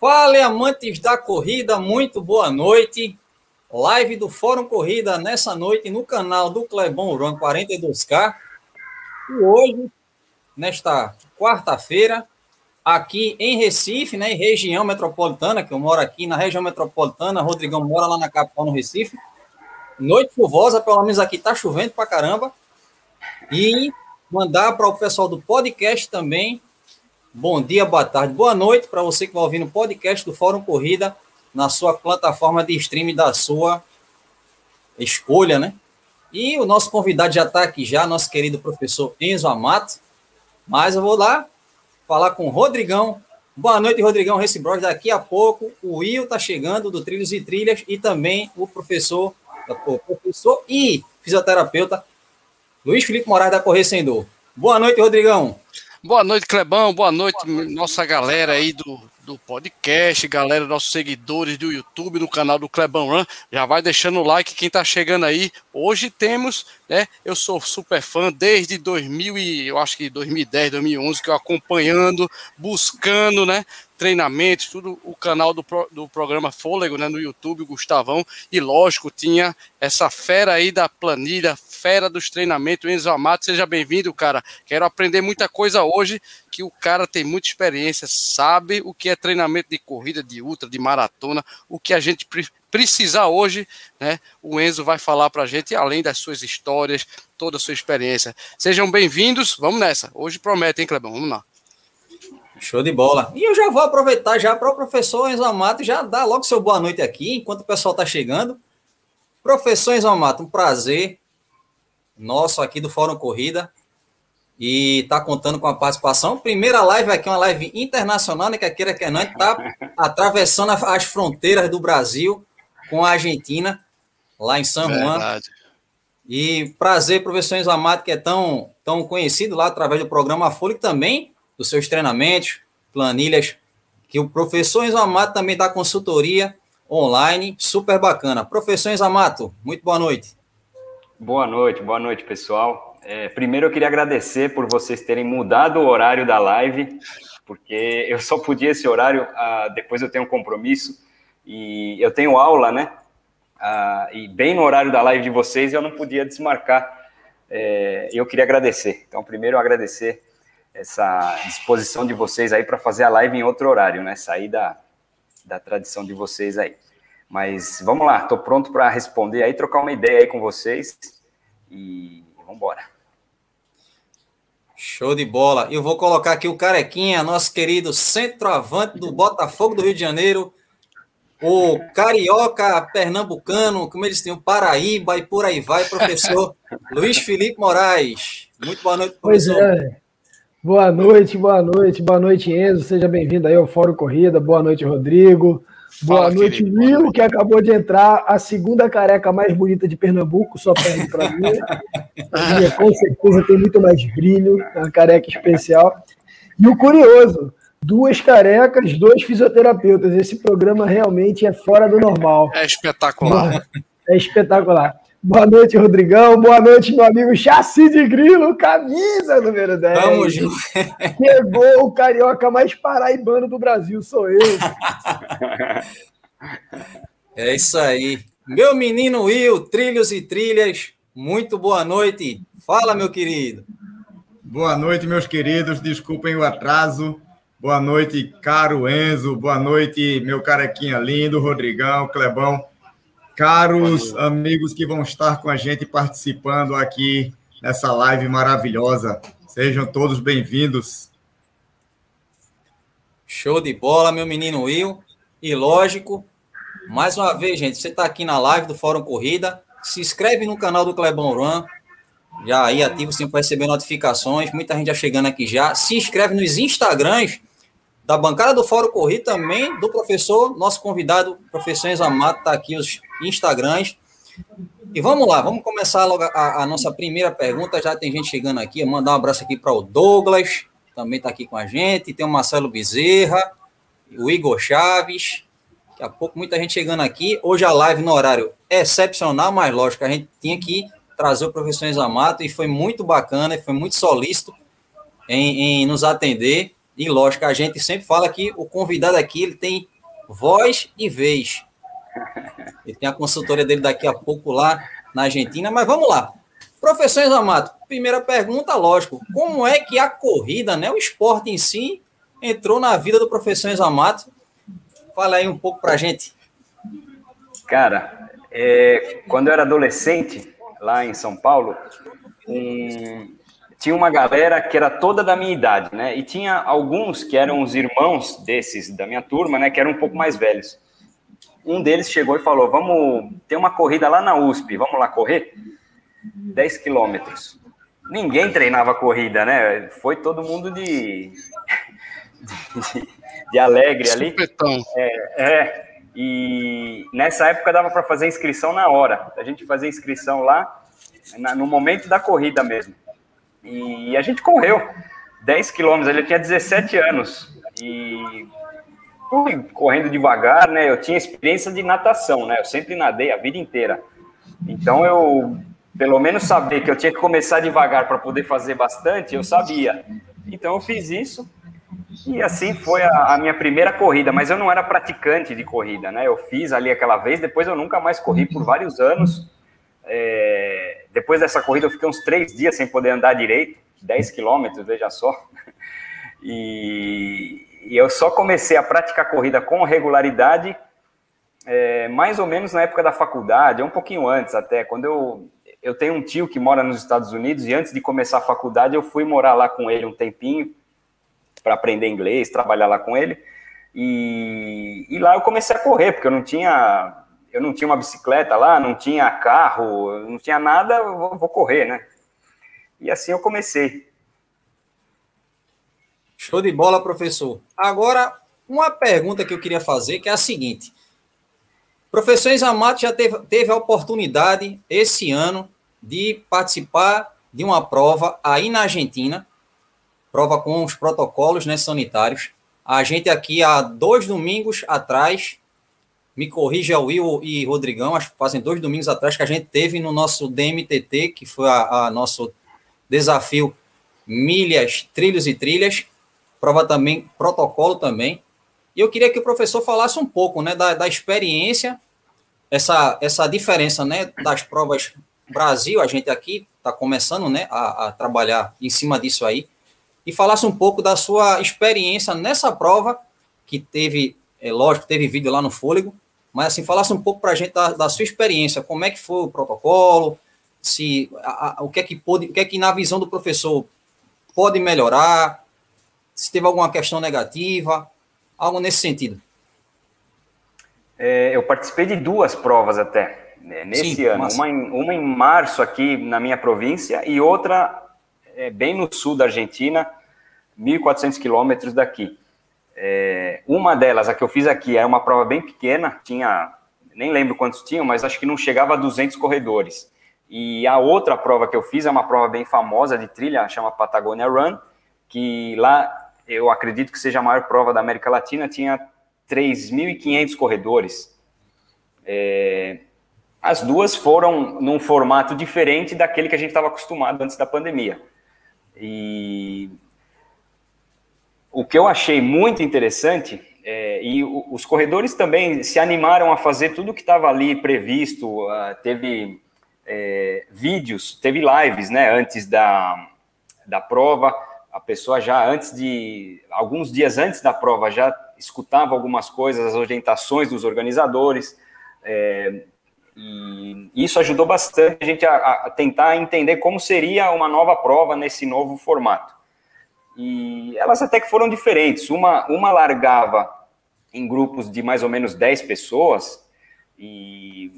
Fala, amantes da corrida, muito boa noite. Live do Fórum Corrida nessa noite no canal do Clebon Run 42K. E hoje, nesta quarta-feira, aqui em Recife, né, em região metropolitana, que eu moro aqui na região metropolitana, Rodrigão mora lá na capital, no Recife. Noite chuvosa, pelo menos aqui tá chovendo pra caramba. E mandar para o pessoal do podcast também Bom dia, boa tarde, boa noite para você que vai ouvir no podcast do Fórum Corrida na sua plataforma de streaming da sua escolha, né? E o nosso convidado já está aqui já, nosso querido professor Enzo Amato. Mas eu vou lá falar com o Rodrigão. Boa noite, Rodrigão Recibros. Daqui a pouco o Will está chegando do Trilhos e Trilhas e também o professor, o professor e fisioterapeuta Luiz Felipe Moraes da Correr Sem Dor. Boa noite, Rodrigão. Boa noite, Clebão. Boa noite, Boa noite. nossa galera aí do, do podcast, galera, nossos seguidores do YouTube, no canal do Clebão Run. Já vai deixando o like quem tá chegando aí. Hoje temos, né? Eu sou super fã desde 2000 e eu acho que 2010, 2011 que eu acompanhando, buscando, né? Treinamentos, tudo o canal do, do programa Fôlego, né, no YouTube, Gustavão, e lógico, tinha essa fera aí da planilha, fera dos treinamentos, Enzo Amato, seja bem-vindo, cara, quero aprender muita coisa hoje, que o cara tem muita experiência, sabe o que é treinamento de corrida, de ultra, de maratona, o que a gente pre precisar hoje, né, o Enzo vai falar pra gente, além das suas histórias, toda a sua experiência. Sejam bem-vindos, vamos nessa, hoje promete, hein, Clebão, vamos lá. Show de bola. E eu já vou aproveitar já para o professor Enzo Amato já dar logo seu boa noite aqui, enquanto o pessoal está chegando. Professor Enzo Amato, um prazer nosso aqui do Fórum Corrida e tá contando com a participação. Primeira live aqui, uma live internacional, né, que queira que não, está atravessando as fronteiras do Brasil com a Argentina, lá em São Juan. Verdade. E prazer, professor Enzo Amato, que é tão, tão conhecido lá através do programa Folha, que também dos seus treinamentos, planilhas, que o professor Enzo Amato também dá consultoria online, super bacana. Professor Enzo Amato, muito boa noite. Boa noite, boa noite, pessoal. É, primeiro eu queria agradecer por vocês terem mudado o horário da live, porque eu só podia esse horário, ah, depois eu tenho um compromisso, e eu tenho aula, né? Ah, e bem no horário da live de vocês eu não podia desmarcar. É, eu queria agradecer. Então, primeiro agradecer essa disposição de vocês aí para fazer a live em outro horário, né? Sair da, da tradição de vocês aí. Mas vamos lá, estou pronto para responder aí, trocar uma ideia aí com vocês e vamos embora. Show de bola. Eu vou colocar aqui o Carequinha, nosso querido centroavante do Botafogo do Rio de Janeiro, o carioca pernambucano, como eles têm, o Paraíba e por aí vai, professor Luiz Felipe Moraes. Muito boa noite, professor. Pois é. Boa noite, boa noite, boa noite, Enzo. Seja bem-vindo aí ao Fórum Corrida. Boa noite, Rodrigo. Boa Fala, noite, Will, que acabou de entrar, a segunda careca mais bonita de Pernambuco, só perde para mim. minha, com certeza tem muito mais brilho, é uma careca especial. E o curioso, duas carecas, dois fisioterapeutas. Esse programa realmente é fora do normal. É espetacular. É espetacular. Boa noite, Rodrigão. Boa noite, meu amigo Chassi de Grilo, camisa número 10. Vamos junto. Chegou o carioca mais paraibano do Brasil, sou eu. É isso aí. Meu menino Will, trilhos e trilhas, muito boa noite. Fala, meu querido. Boa noite, meus queridos. Desculpem o atraso. Boa noite, caro Enzo. Boa noite, meu carequinha lindo, Rodrigão, Clebão caros amigos que vão estar com a gente participando aqui nessa live maravilhosa. Sejam todos bem-vindos. Show de bola, meu menino Will. E lógico, mais uma vez, gente, você está aqui na live do Fórum Corrida, se inscreve no canal do Clebão Run, já aí ativo sempre para receber notificações, muita gente já chegando aqui já. Se inscreve nos Instagrams da bancada do Fórum Corrida também, do professor, nosso convidado, professor Enzo Amato, está aqui os Instagrams. E vamos lá, vamos começar logo a, a, nossa primeira pergunta. Já tem gente chegando aqui. Mandar um abraço aqui para o Douglas, também está aqui com a gente. Tem o Marcelo Bezerra, o Igor Chaves. Daqui a pouco muita gente chegando aqui. Hoje a live no horário é excepcional, mas lógico, a gente tinha que trazer o professor Enzo Amato e foi muito bacana, foi muito solícito em, em nos atender. E lógico, a gente sempre fala que o convidado aqui ele tem voz e vez. Ele tem a consultoria dele daqui a pouco lá na Argentina, mas vamos lá. Professor Examato, primeira pergunta, lógico, como é que a corrida, né, o esporte em si, entrou na vida do professor Examato? Fala aí um pouco pra gente. Cara, é, quando eu era adolescente, lá em São Paulo, um, tinha uma galera que era toda da minha idade, né? E tinha alguns que eram os irmãos desses da minha turma, né? Que eram um pouco mais velhos. Um deles chegou e falou: Vamos ter uma corrida lá na USP, vamos lá correr? 10 quilômetros. Ninguém treinava corrida, né? Foi todo mundo de, de, de alegre ali. É, é, e nessa época dava para fazer inscrição na hora. A gente fazia inscrição lá no momento da corrida mesmo. E a gente correu 10 quilômetros, ele tinha 17 anos. E fui correndo devagar, né? Eu tinha experiência de natação, né? Eu sempre nadei a vida inteira. Então eu, pelo menos saber que eu tinha que começar devagar para poder fazer bastante, eu sabia. Então eu fiz isso. E assim foi a, a, minha primeira corrida, mas eu não era praticante de corrida, né? Eu fiz ali aquela vez, depois eu nunca mais corri por vários anos. É, depois dessa corrida, eu fiquei uns três dias sem poder andar direito, 10 quilômetros, veja só. E, e, eu só comecei a praticar corrida com regularidade é, mais ou menos na época da faculdade, um pouquinho antes até, quando eu, eu tenho um tio que mora nos Estados Unidos e antes de começar a faculdade eu fui morar lá com ele um tempinho para aprender inglês, trabalhar lá com ele. E, e lá eu comecei a correr, porque eu não tinha eu não tinha uma bicicleta lá, não tinha carro, não tinha nada, vou, vou correr, né? E assim eu comecei. Show de bola, professor. Agora, uma pergunta que eu queria fazer, que é a seguinte. Professor Isamato já teve, teve a oportunidade, esse ano, de participar de uma prova aí na Argentina, prova com os protocolos né, sanitários. A gente aqui, há dois domingos atrás, me corrija Will e Rodrigão, acho que fazem dois domingos atrás que a gente teve no nosso DMTT, que foi a, a nosso desafio milhas, trilhos e trilhas, prova também, protocolo também. E eu queria que o professor falasse um pouco, né, da, da experiência, essa, essa diferença, né, das provas Brasil, a gente aqui está começando, né, a, a trabalhar em cima disso aí, e falasse um pouco da sua experiência nessa prova, que teve é lógico, teve vídeo lá no Fôlego, mas assim, falasse um pouco para a gente da, da, sua experiência, como é que foi o protocolo, se a, a, o que é que pode, o que é que na visão do professor pode melhorar, se teve alguma questão negativa, algo nesse sentido. É, eu participei de duas provas até né, nesse Sim, ano, uma em, uma em março aqui na minha província e outra é, bem no sul da Argentina, 1.400 quilômetros daqui. É, uma delas, a que eu fiz aqui, era uma prova bem pequena, tinha, nem lembro quantos tinham, mas acho que não chegava a 200 corredores. E a outra prova que eu fiz é uma prova bem famosa de trilha, chama Patagonia Run, que lá eu acredito que seja a maior prova da América Latina, tinha 3.500 corredores. É, as duas foram num formato diferente daquele que a gente estava acostumado antes da pandemia. E o que eu achei muito interessante, é, e os corredores também se animaram a fazer tudo que estava ali previsto, uh, teve é, vídeos, teve lives, né, antes da, da prova, a pessoa já antes de, alguns dias antes da prova, já escutava algumas coisas, as orientações dos organizadores, é, e isso ajudou bastante a gente a, a tentar entender como seria uma nova prova nesse novo formato. E elas até que foram diferentes. Uma, uma largava em grupos de mais ou menos 10 pessoas, e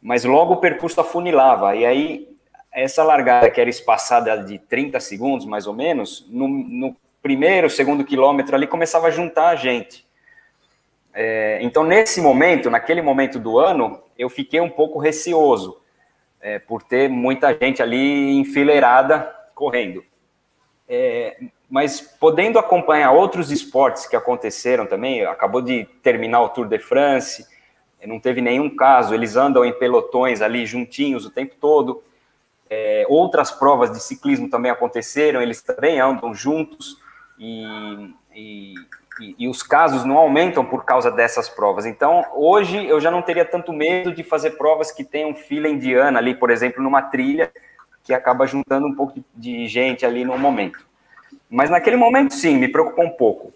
mas logo o percurso afunilava. E aí, essa largada que era espaçada de 30 segundos, mais ou menos, no, no primeiro, segundo quilômetro ali, começava a juntar a gente. É, então, nesse momento, naquele momento do ano, eu fiquei um pouco receoso, é, por ter muita gente ali enfileirada correndo. É, mas podendo acompanhar outros esportes que aconteceram também, acabou de terminar o Tour de France, não teve nenhum caso, eles andam em pelotões ali juntinhos o tempo todo. É, outras provas de ciclismo também aconteceram, eles também andam juntos e, e, e, os casos não aumentam por causa dessas provas. Então, hoje eu já não teria tanto medo de fazer provas que tenham fila indiana ali, por exemplo, numa trilha, que acaba juntando um pouco de gente ali no momento. Mas naquele momento, sim, me preocupou um pouco.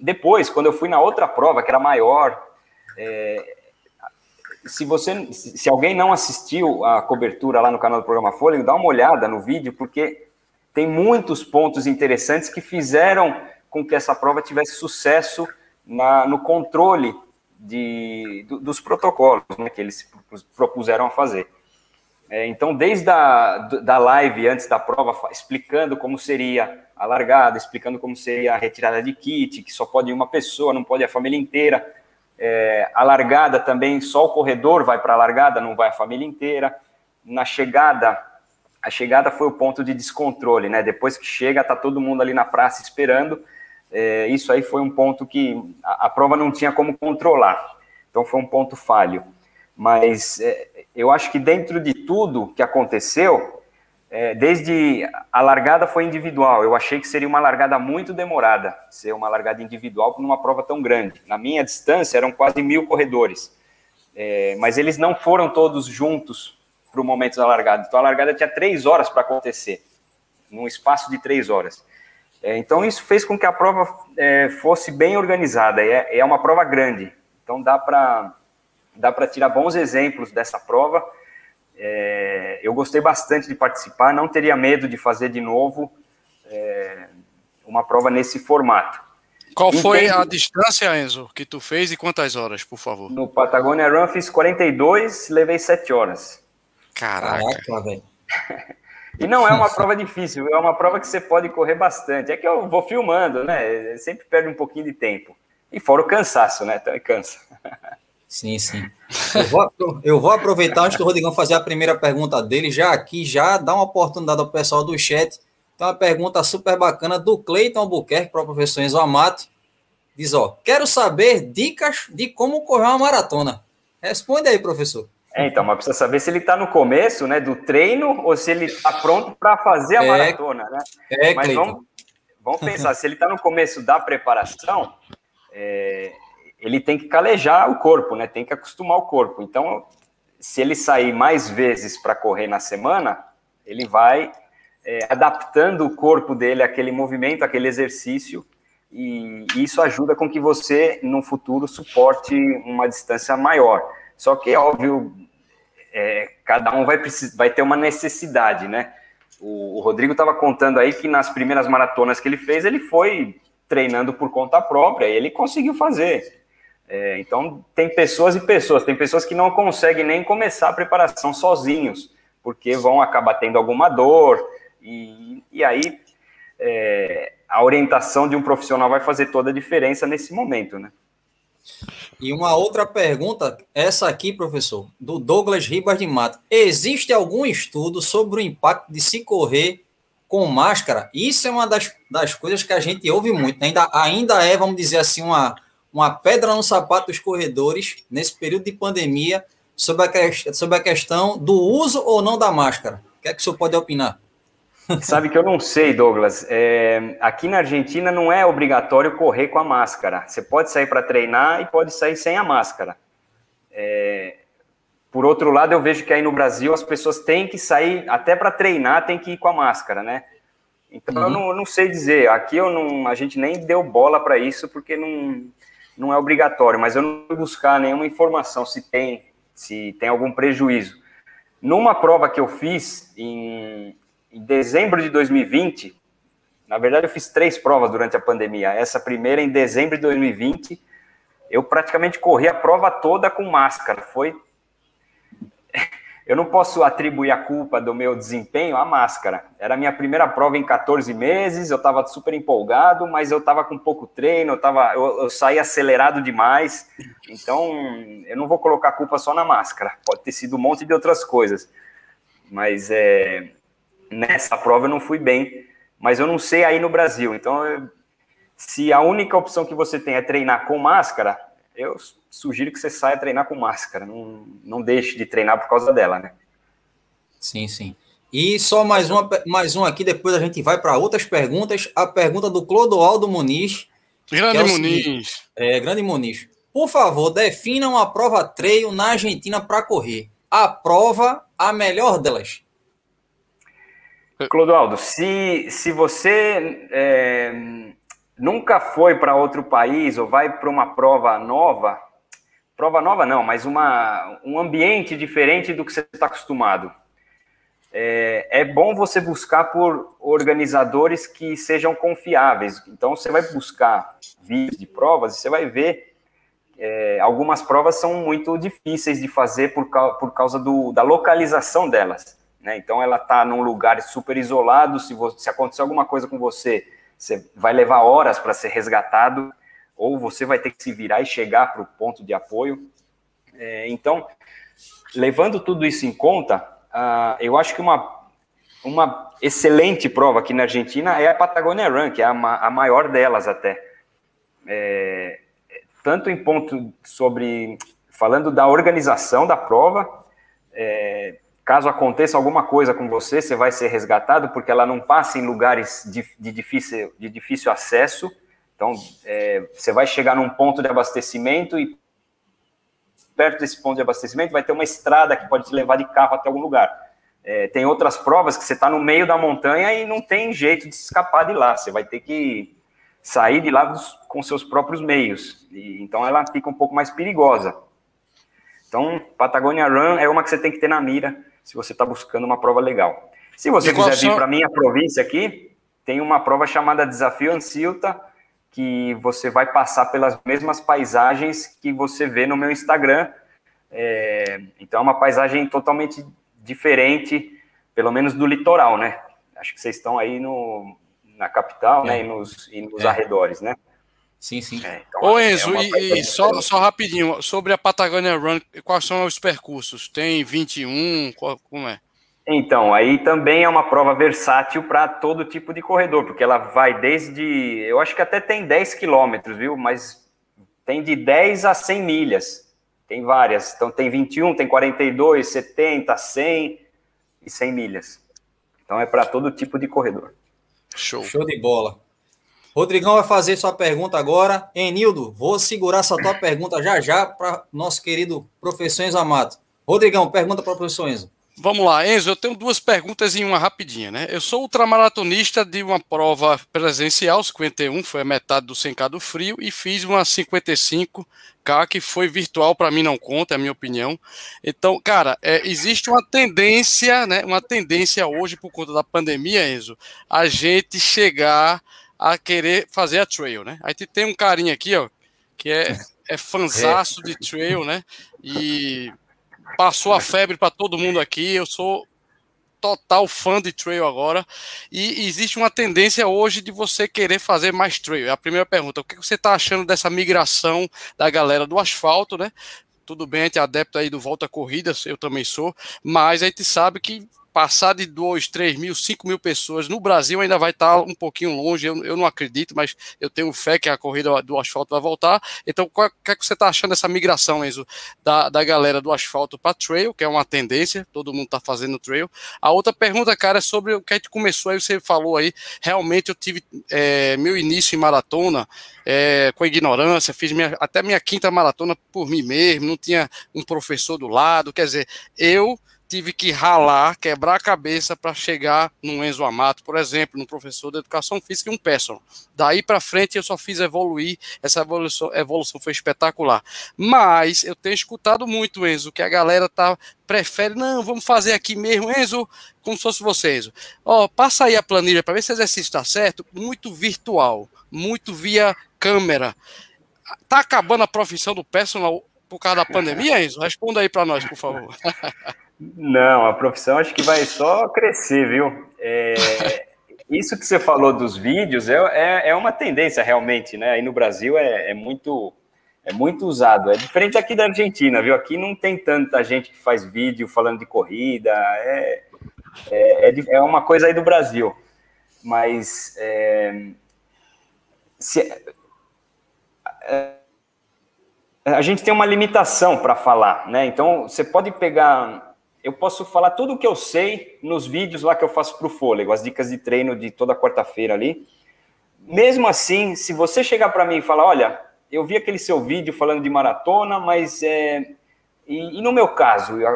Depois, quando eu fui na outra prova, que era maior, é, se você, se alguém não assistiu a cobertura lá no canal do programa Folha, dá uma olhada no vídeo, porque tem muitos pontos interessantes que fizeram com que essa prova tivesse sucesso na, no controle de, do, dos protocolos né, que eles propuseram a fazer. É, então, desde a da live antes da prova, explicando como seria a largada, explicando como seria a retirada de kit, que só pode uma pessoa, não pode a família inteira. É, a largada também, só o corredor vai para a largada, não vai a família inteira. Na chegada, a chegada foi o ponto de descontrole, né? Depois que chega, tá todo mundo ali na praça esperando. É, isso aí foi um ponto que a, a, prova não tinha como controlar. Então foi um ponto falho. Mas é, eu acho que dentro de tudo que aconteceu, é, desde a largada foi individual. Eu achei que seria uma largada muito demorada, ser uma largada individual numa prova tão grande. Na minha distância eram quase mil corredores, é, mas eles não foram todos juntos para o momento da largada. Então a largada tinha três horas para acontecer, num espaço de três horas. É, então isso fez com que a prova é, fosse bem organizada. É, é uma prova grande, então dá para dá para tirar bons exemplos dessa prova. É, eu gostei bastante de participar, não teria medo de fazer de novo é, uma prova nesse formato. Qual foi a distância, Enzo, que tu fez e quantas horas, por favor? No Patagonia Run fiz 42, levei 7 horas. Caraca, velho. E não é uma prova difícil, é uma prova que você pode correr bastante. É que eu vou filmando, né? Sempre perde um pouquinho de tempo. E fora o cansaço, né? Então cansa. Sim, sim. Eu vou, eu vou aproveitar antes do Rodrigão fazer a primeira pergunta dele, já aqui, já dá uma oportunidade ao pessoal do chat. Tem uma pergunta super bacana do Cleiton Albuquerque para o professor Enzo Amato. Diz, ó, quero saber dicas de como correr uma maratona. Responde aí, professor. É, então, mas precisa saber se ele está no começo, né, do treino ou se ele está pronto para fazer a é, maratona, né? É, mas vamos, vamos pensar, se ele está no começo da preparação, é, ele tem que calejar o corpo, né? Tem que acostumar o corpo. Então, se ele sair mais vezes para correr na semana, ele vai é, adaptando o corpo dele àquele movimento, àquele exercício, e isso ajuda com que você, no futuro, suporte uma distância maior. Só que, é óbvio, é, cada um vai, vai ter uma necessidade, né? O, o Rodrigo estava contando aí que nas primeiras maratonas que ele fez, ele foi treinando por conta própria e ele conseguiu fazer. É, então, tem pessoas e pessoas. Tem pessoas que não conseguem nem começar a preparação sozinhos, porque vão acabar tendo alguma dor, e, e aí é, a orientação de um profissional vai fazer toda a diferença nesse momento, né? E uma outra pergunta, essa aqui, professor, do Douglas Ribas de Mato. Existe algum estudo sobre o impacto de se correr com máscara? Isso é uma das, das coisas que a gente ouve muito. Né? Ainda, ainda é, vamos dizer assim, uma, uma pedra no sapato dos corredores nesse período de pandemia sobre a, sobre a questão do uso ou não da máscara. O que é que o senhor pode opinar? Sabe que eu não sei, Douglas. É, aqui na Argentina não é obrigatório correr com a máscara. Você pode sair para treinar e pode sair sem a máscara. É, por outro lado, eu vejo que aí no Brasil as pessoas têm que sair, até para treinar, tem que ir com a máscara, né? Então uhum. eu não, não, sei dizer. Aqui eu não, a gente nem deu bola para isso porque não, não é obrigatório, mas eu não vou buscar nenhuma informação se tem, se tem algum prejuízo. Numa prova que eu fiz em, em dezembro de 2020, na verdade eu fiz três provas durante a pandemia. Essa primeira em dezembro de 2020, eu praticamente corri a prova toda com máscara. Foi eu não posso atribuir a culpa do meu desempenho à máscara. Era a minha primeira prova em 14 meses, eu estava super empolgado, mas eu estava com pouco treino, eu, tava, eu, eu saí acelerado demais. Então, eu não vou colocar a culpa só na máscara. Pode ter sido um monte de outras coisas. Mas é, nessa prova eu não fui bem. Mas eu não sei aí no Brasil. Então, se a única opção que você tem é treinar com máscara, eu sugiro que você saia treinar com máscara, não, não deixe de treinar por causa dela, né? Sim, sim. E só mais uma, mais um aqui, depois a gente vai para outras perguntas. A pergunta do Clodoaldo Muniz, Grande é Muniz. É, grande Muniz. Por favor, defina uma prova trail na Argentina para correr. A prova, a melhor delas. Clodoaldo, se, se você é, nunca foi para outro país ou vai para uma prova nova, prova nova não, mas uma, um ambiente diferente do que você está acostumado, é, é, bom você buscar por organizadores que sejam confiáveis. Então, você vai buscar vídeos de provas e você vai ver é, algumas provas são muito difíceis de fazer por, por causa do, da localização delas. Né? Então, ela está num lugar super isolado. Se, você, se acontecer alguma coisa com você, você vai levar horas para ser resgatado, ou você vai ter que se virar e chegar para o ponto de apoio. É, então, levando tudo isso em conta, uh, eu acho que uma, uma excelente prova aqui na Argentina é a Patagonia Run, que é a, a maior delas até. É, tanto em ponto sobre falando da organização da prova, é, caso aconteça alguma coisa com você, você vai ser resgatado porque ela não passa em lugares de, de difícil, de difícil acesso. Então, é, você vai chegar num ponto de abastecimento e perto desse ponto de abastecimento vai ter uma estrada que pode te levar de carro até algum lugar. É, tem outras provas que você está no meio da montanha e não tem jeito de escapar de lá. Você vai ter que sair de lá dos, com seus próprios meios. E, então ela fica um pouco mais perigosa. Então, Patagonia Run é uma que você tem que ter na mira se você está buscando uma prova legal. Se você quiser vir para a minha província aqui, tem uma prova chamada Desafio Ancilta, que você vai passar pelas mesmas paisagens que você vê no meu Instagram. É, então, é uma paisagem totalmente diferente, pelo menos do litoral, né? Acho que vocês estão aí no, na capital, né? é. né? E nos, e nos é. arredores, né? Sim, sim. É, então, Ô é Enzo, e, e só, só rapidinho, sobre a Patagonia Run, quais são os percursos? Tem 21? Qual, como é? Então, aí também é uma prova versátil para todo tipo de corredor, porque ela vai desde. Eu acho que até tem 10 quilômetros, viu? Mas tem de 10 a 100 milhas. Tem várias. Então, tem 21, tem 42, 70, 100 e 100 milhas. Então, é para todo tipo de corredor. Show. Show de bola. Rodrigão vai fazer sua pergunta agora. Enildo, vou segurar essa tua pergunta já já para nosso querido professor Enzo Amato. Rodrigão, pergunta para o professor Enzo. Vamos lá, Enzo, eu tenho duas perguntas em uma rapidinha, né? Eu sou ultramaratonista de uma prova presencial, 51, foi a metade do 100K do frio, e fiz uma 55K que foi virtual, para mim não conta, é a minha opinião. Então, cara, é, existe uma tendência, né? Uma tendência hoje, por conta da pandemia, Enzo, a gente chegar a querer fazer a trail, né? Aí tem um carinha aqui, ó, que é, é fanzaço de trail, né? E passou a febre para todo mundo aqui. Eu sou total fã de trail agora. E existe uma tendência hoje de você querer fazer mais trail. É a primeira pergunta: o que você está achando dessa migração da galera do asfalto, né? Tudo bem, a gente é adepto aí do volta corrida, eu também sou, mas a gente sabe que passar de 2, 3 mil, 5 mil pessoas no Brasil ainda vai estar um pouquinho longe, eu, eu, não acredito, mas eu tenho fé que a corrida do asfalto vai voltar. Então, o que é que você está achando dessa migração, Enzo, da, da galera do asfalto para trail, que é uma tendência, todo mundo está fazendo trail. A outra pergunta, cara, é sobre o que a gente começou aí, você falou aí, realmente eu tive é, meu início em maratona é, com ignorância, fiz minha, até minha quinta maratona por mim mesmo, não tinha um professor do lado, quer dizer, eu tive que ralar, quebrar a cabeça para chegar num Enzo Amato, por exemplo, num professor de educação física e um personal. Daí para frente eu só fiz evoluir, essa evolução, evolução foi espetacular. Mas eu tenho escutado muito, Enzo, que a galera tá prefere, não, vamos fazer aqui mesmo, Enzo, como se fosse você, Enzo. Ó, passa aí a planilha para ver se o exercício está certo, muito virtual, muito via câmera. Tá acabando a profissão do personal por causa da pandemia, Enzo? Responda aí para nós, por favor. Não, a profissão acho que vai só crescer, viu? É, isso que você falou dos vídeos é, é, é, uma tendência realmente, né? Aí no Brasil é, é, muito é muito usado. É diferente aqui da Argentina, viu? Aqui não tem tanta gente que faz vídeo falando de corrida. É, é, é, é uma coisa aí do Brasil. Mas é, se, é, a gente tem uma limitação para falar, né? Então você pode pegar eu posso falar tudo o que eu sei nos vídeos lá que eu faço para o fôlego, as dicas de treino de toda quarta-feira ali. mesmo assim, se você chegar para mim e falar, olha, eu vi aquele seu vídeo falando de maratona, mas é, e, e no meu caso, eu,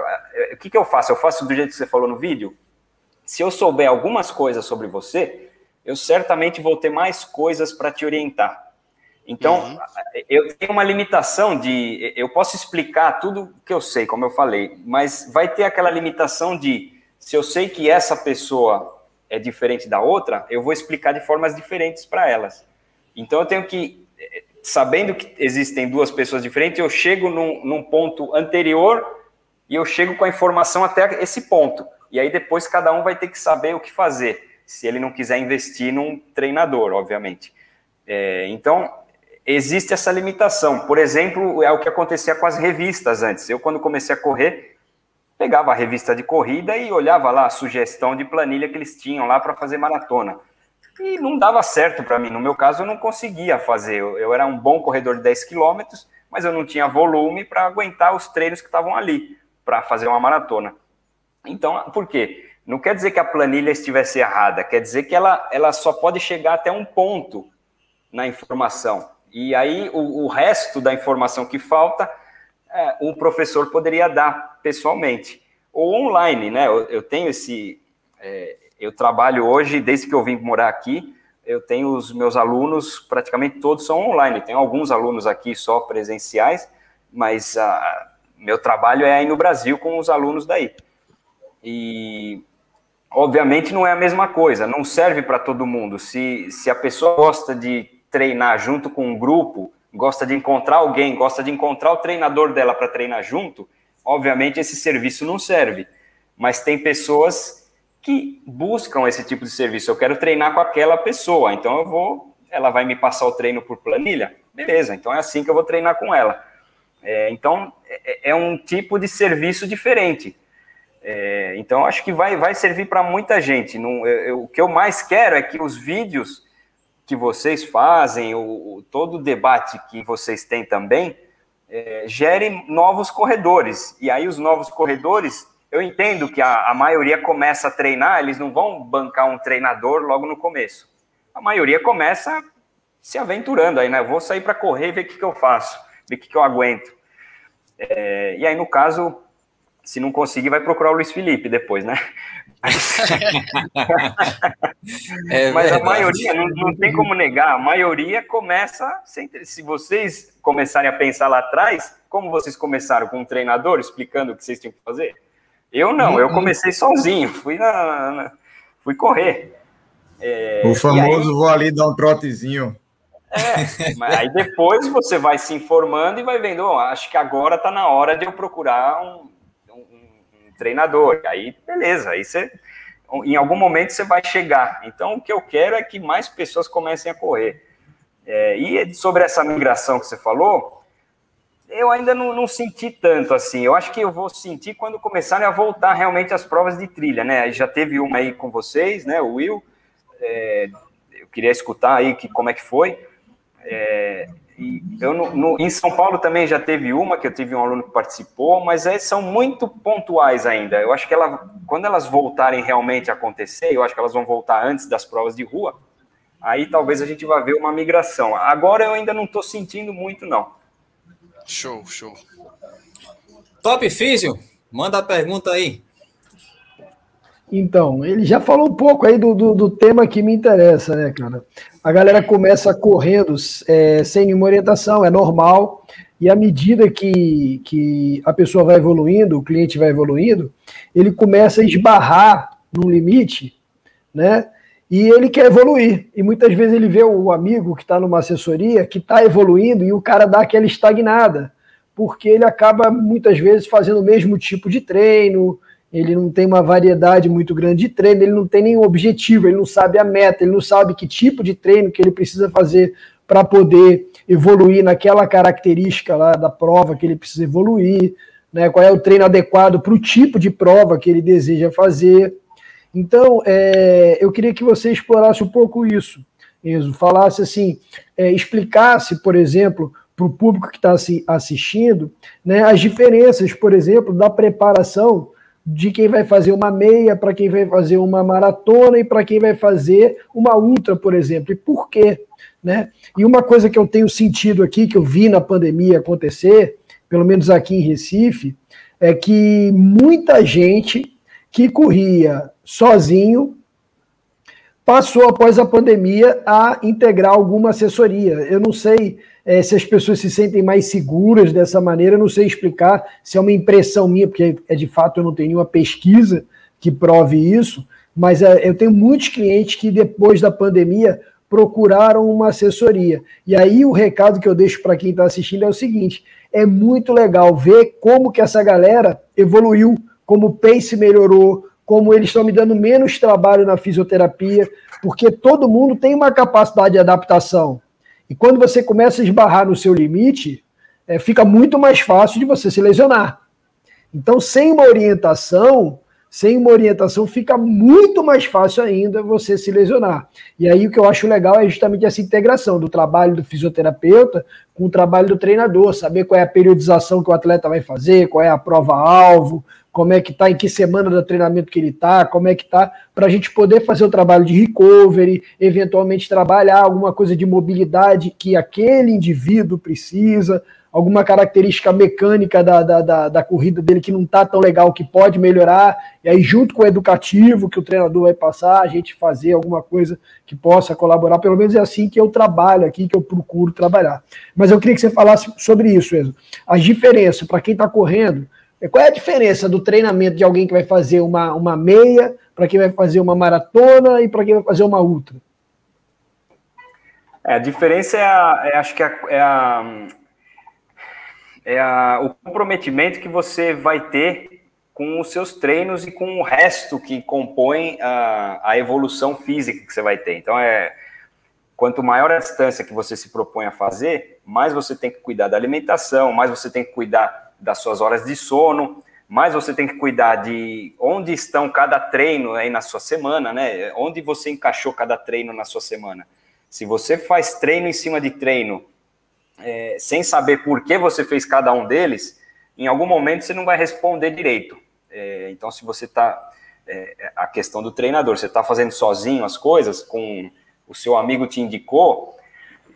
o que, que eu faço? Eu faço do jeito que você falou no vídeo? Se eu souber algumas coisas sobre você, eu certamente vou ter mais coisas para te orientar. Então, uhum. eu tenho uma limitação de. Eu posso explicar tudo que eu sei, como eu falei, mas vai ter aquela limitação de. Se eu sei que essa pessoa é diferente da outra, eu vou explicar de formas diferentes para elas. Então, eu tenho que. Sabendo que existem duas pessoas diferentes, eu chego num, num ponto anterior e eu chego com a informação até esse ponto. E aí, depois, cada um vai ter que saber o que fazer, se ele não quiser investir num treinador, obviamente. É, então, existe essa limitação. Por exemplo, é o que acontecia com as revistas antes. Eu, quando comecei a correr, pegava a revista de corrida e olhava lá a sugestão de planilha que eles tinham lá para fazer maratona. E não dava certo para mim. No meu caso, eu não conseguia fazer. Eu, eu era um bom corredor de 10 quilômetros, mas eu não tinha volume para aguentar os treinos que estavam ali para fazer uma maratona. Então, por quê? Não quer dizer que a planilha estivesse errada, quer dizer que ela, ela só pode chegar até um ponto na informação. E aí o, o resto da informação que falta, é, o professor poderia dar pessoalmente ou online, né? Eu, eu tenho esse, é, eu trabalho hoje desde que eu vim morar aqui. Eu tenho os meus alunos, praticamente todos são online. Tenho alguns alunos aqui só presenciais, mas a, ah, meu trabalho é aí no Brasil com os alunos daí. E obviamente não é a mesma coisa, não serve para todo mundo. Se, se a pessoa gosta de treinar junto com um grupo, gosta de encontrar alguém, gosta de encontrar o treinador dela para treinar junto, obviamente esse serviço não serve. Mas tem pessoas que buscam esse tipo de serviço. Eu quero treinar com aquela pessoa, então eu vou, ela vai me passar o treino por planilha, beleza? Então é assim que eu vou treinar com ela. É, então é, é, um tipo de serviço diferente. É, então acho que vai, vai servir para muita gente. Não, eu, eu, o que eu mais quero é que os vídeos que vocês fazem, o, o todo o debate que vocês têm também, é, gere novos corredores. E aí os novos corredores, eu entendo que a, a maioria começa a treinar, eles não vão bancar um treinador logo no começo. A maioria começa se aventurando aí, né? vou sair para correr, ver o que, que eu faço, ver o que, que eu aguento. É, e aí, no caso, se não conseguir, vai procurar o Luiz Felipe depois, né? é Mas a maioria, não, não, tem como negar, a maioria começa, sem, se vocês começarem a pensar lá atrás, como vocês começaram com um treinador explicando o que vocês tinham que fazer? Eu não, eu uhum. comecei sozinho, fui, na, na fui correr. É, o famoso aí, vou ali dar um trotezinho. É, mas aí depois você vai se informando e vai vendo, oh, acho que agora está na hora de eu procurar um, treinador. Aí, beleza, aí você, em algum momento você vai chegar. Então, o que eu quero é que mais pessoas comecem a correr. É, e sobre essa migração que você falou, eu ainda não, não, senti tanto assim. Eu acho que eu vou sentir quando começarem a voltar realmente as provas de trilha, né? Já teve uma aí com vocês, né? O Will. É, eu queria escutar aí que, como é que foi. É, e eu no, no, em São Paulo também já teve uma, que eu tive um aluno que participou, mas é, são muito pontuais ainda. Eu acho que ela, quando elas voltarem realmente a acontecer, eu acho que elas vão voltar antes das provas de rua, aí talvez a gente vá ver uma migração. Agora eu ainda não estou sentindo muito, não. Show, show. Top Físio, manda a pergunta aí. Então, ele já falou um pouco aí do, do, do, tema que me interessa, né, cara? A galera começa correndo é, sem nenhuma orientação, é normal, e à medida que, que a pessoa vai evoluindo, o cliente vai evoluindo, ele começa a esbarrar num limite, né? E ele quer evoluir. E muitas vezes ele vê o amigo que está numa assessoria que está evoluindo e o cara dá aquela estagnada, porque ele acaba muitas vezes fazendo o mesmo tipo de treino, ele não tem uma variedade muito grande de treino, ele não tem nenhum objetivo, ele não sabe a meta, ele não sabe que tipo de treino que ele precisa fazer para poder evoluir naquela característica lá da prova que ele precisa evoluir, né? qual é o treino adequado para o tipo de prova que ele deseja fazer. Então, é, eu queria que você explorasse um pouco isso, Enzo, falasse assim, é, explicasse, por exemplo, para o público que está assistindo, né, as diferenças, por exemplo, da preparação de quem vai fazer uma meia, para quem vai fazer uma maratona e para quem vai fazer uma ultra, por exemplo. E por quê? Né? E uma coisa que eu tenho sentido aqui, que eu vi na pandemia acontecer, pelo menos aqui em Recife, é que muita gente que corria sozinho passou após a pandemia a integrar alguma assessoria. Eu não sei é, se as pessoas se sentem mais seguras dessa maneira, não sei explicar se é uma impressão minha, porque é de fato eu não tenho nenhuma pesquisa que prove isso, mas é, eu tenho muitos clientes que depois da pandemia procuraram uma assessoria. E aí o recado que eu deixo para quem está assistindo é o seguinte: é muito legal ver como que essa galera evoluiu, como o pace melhorou, como eles estão me dando menos trabalho na fisioterapia, porque todo mundo tem uma capacidade de adaptação. E quando você começa a esbarrar no seu limite, é, fica muito mais fácil de você se lesionar. Então, sem uma orientação, sem uma orientação, fica muito mais fácil ainda você se lesionar. E aí o que eu acho legal é justamente essa integração do trabalho do fisioterapeuta com o trabalho do treinador, saber qual é a periodização que o atleta vai fazer, qual é a prova-alvo, como é que está, em que semana do treinamento que ele está, como é que está, para a gente poder fazer o trabalho de recovery, eventualmente trabalhar alguma coisa de mobilidade que aquele indivíduo precisa, alguma característica mecânica da, da, da, da corrida dele que não está tão legal, que pode melhorar, e aí junto com o educativo que o treinador vai passar, a gente fazer alguma coisa que possa colaborar, pelo menos é assim que eu trabalho aqui, que eu procuro trabalhar. Mas eu queria que você falasse sobre isso, Enzo. As diferenças para quem está correndo, qual é a diferença do treinamento de alguém que vai fazer uma, uma meia, para quem vai fazer uma maratona e para quem vai fazer uma ultra? É, a diferença é, a, é acho que é, é, a, é a, o comprometimento que você vai ter com os seus treinos e com o resto que compõe a, a evolução física que você vai ter. Então, é quanto maior a distância que você se propõe a fazer, mais você tem que cuidar da alimentação, mais você tem que cuidar das suas horas de sono, mas você tem que cuidar de onde estão cada treino aí na sua semana, né? Onde você encaixou cada treino na sua semana. Se você faz treino em cima de treino, é, sem saber por que você fez cada um deles, em algum momento você não vai responder direito. É, então, se você está. É, a questão do treinador, você está fazendo sozinho as coisas, com o seu amigo te indicou,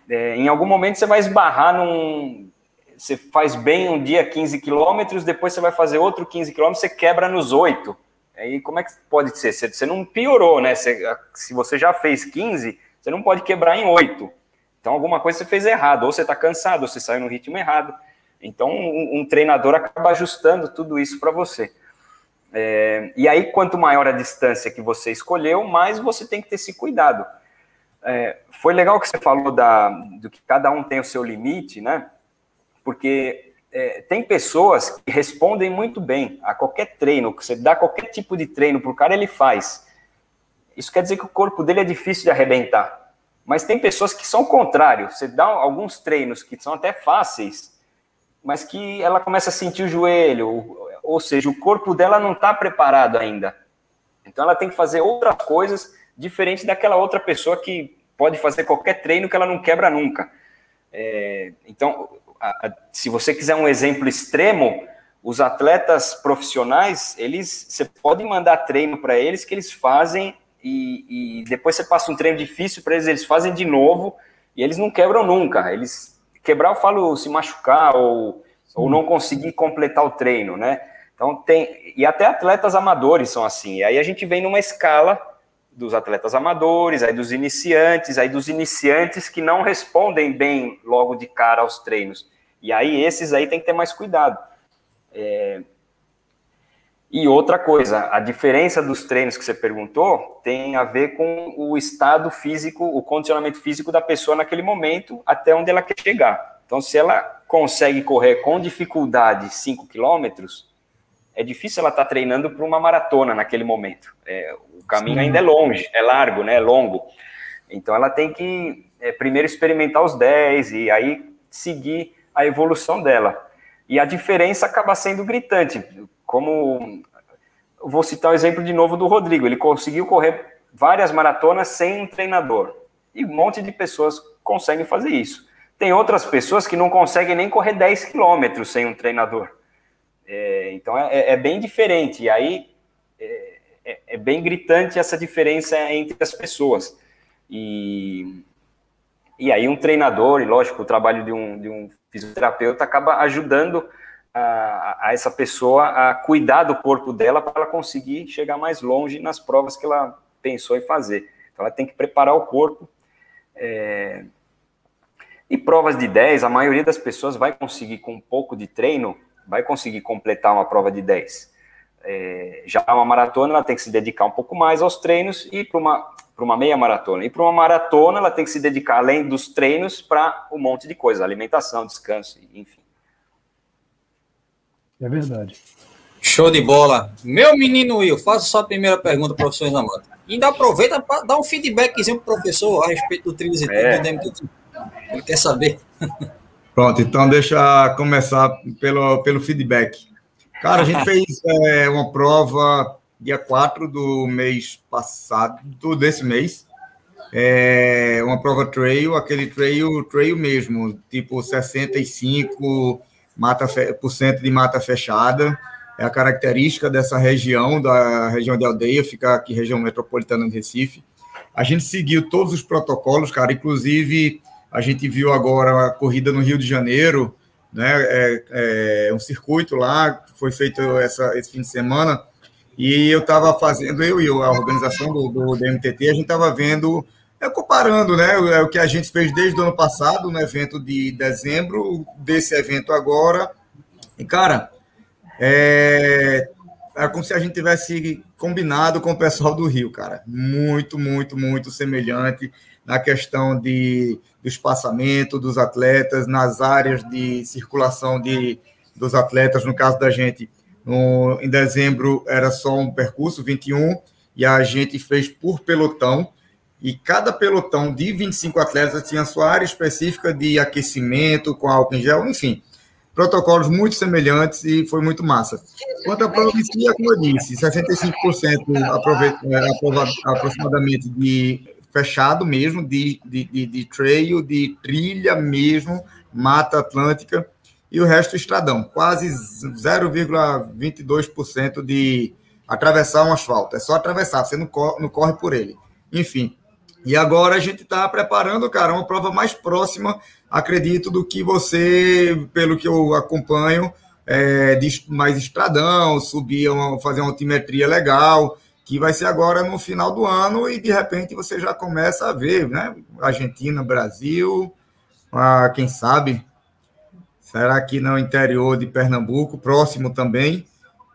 é, em algum momento você vai esbarrar num, você faz bem um dia 15 quilômetros, depois você vai fazer outro 15 quilômetros, você quebra nos 8. Aí como é que pode ser? Você, você não piorou, né? Você, se você já fez 15, você não pode quebrar em 8. Então alguma coisa você fez errado, ou você está cansado, ou você saiu no ritmo errado. Então um, um treinador acaba ajustando tudo isso para você. É, e aí, quanto maior a distância que você escolheu, mais você tem que ter esse cuidado. É, foi legal que você falou da, do que cada um tem o seu limite, né? Porque é, tem pessoas que respondem muito bem a qualquer treino, que você dá qualquer tipo de treino para o cara, ele faz. Isso quer dizer que o corpo dele é difícil de arrebentar. Mas tem pessoas que são o contrário. Você dá alguns treinos que são até fáceis, mas que ela começa a sentir o joelho, ou seja, o corpo dela não está preparado ainda. Então ela tem que fazer outras coisas diferente daquela outra pessoa que pode fazer qualquer treino que ela não quebra nunca. É, então, se você quiser um exemplo extremo, os atletas profissionais, eles, você pode mandar treino para eles que eles fazem e, e, depois você passa um treino difícil para eles, eles fazem de novo e eles não quebram nunca. Eles quebrar, eu falo se machucar ou, ou não conseguir completar o treino, né? Então tem e até atletas amadores são assim. E aí a gente vem numa escala dos atletas amadores, aí dos iniciantes, aí dos iniciantes que não respondem bem logo de cara aos treinos. E aí esses aí tem que ter mais cuidado. É... E outra coisa, a diferença dos treinos que você perguntou tem a ver com o estado físico, o condicionamento físico da pessoa naquele momento, até onde ela quer chegar. Então, se ela consegue correr com dificuldade 5 quilômetros, é difícil ela estar tá treinando para uma maratona naquele momento. É, o caminho Sim. ainda é longe, é largo, né, é longo. Então, ela tem que é, primeiro experimentar os 10 e aí seguir a evolução dela. E a diferença acaba sendo gritante. Como vou citar o exemplo de novo do Rodrigo, ele conseguiu correr várias maratonas sem um treinador. E um monte de pessoas conseguem fazer isso. Tem outras pessoas que não conseguem nem correr 10 quilômetros sem um treinador. É, então é, é, bem diferente. E aí é, é, é, bem gritante essa diferença entre as pessoas. E, e aí um treinador, e lógico, o trabalho de um, de um fisioterapeuta acaba ajudando a, a, essa pessoa a cuidar do corpo dela para ela conseguir chegar mais longe nas provas que ela pensou em fazer. Então ela tem que preparar o corpo. É... E provas de 10, a maioria das pessoas vai conseguir, com um pouco de treino, vai conseguir completar uma prova de 10. É... Já uma maratona, ela tem que se dedicar um pouco mais aos treinos e para uma, uma meia maratona. E para uma maratona, ela tem que se dedicar, além dos treinos, para um monte de coisa, alimentação, descanso, enfim. É verdade. Show de bola. Meu menino Will, faça sua primeira pergunta, professor Isamata. E ainda aproveita para dar um feedbackzinho para o professor a respeito do Trilhos e é. tudo Ele quer saber. Pronto, então deixa começar pelo, pelo feedback. Cara, a gente fez é, uma prova dia 4 do mês passado, desse mês. É, uma prova trail, aquele trail, trail mesmo, tipo 65 mata, por cento de mata fechada é a característica dessa região, da região de aldeia, fica aqui região metropolitana de Recife. A gente seguiu todos os protocolos, cara, inclusive a gente viu agora a corrida no Rio de Janeiro, né, é, é um circuito lá, foi feito essa, esse fim de semana, e eu estava fazendo, eu e a organização do, do, do MTT, a gente estava vendo, é, comparando, né, o que a gente fez desde o ano passado, no evento de dezembro, desse evento agora, e, cara, é, é como se a gente tivesse combinado com o pessoal do Rio, cara. Muito, muito, muito semelhante na questão de, do espaçamento dos atletas, nas áreas de circulação de, dos atletas. No caso da gente, no, em dezembro era só um percurso, 21, e a gente fez por pelotão. E cada pelotão de 25 atletas tinha sua área específica de aquecimento, com álcool em gel, enfim protocolos muito semelhantes e foi muito massa. Quanto à é como eu disse, 65% é, aproximadamente de fechado mesmo, de, de, de, de trail, de trilha mesmo, mata atlântica, e o resto estradão, quase 0,22% de atravessar um asfalto. É só atravessar, você não corre, não corre por ele. Enfim, e agora a gente está preparando, cara, uma prova mais próxima acredito, do que você, pelo que eu acompanho, é, de mais estradão, subir, uma, fazer uma altimetria legal, que vai ser agora no final do ano e de repente você já começa a ver, né? Argentina, Brasil, ah, quem sabe? Será que no interior de Pernambuco, próximo também?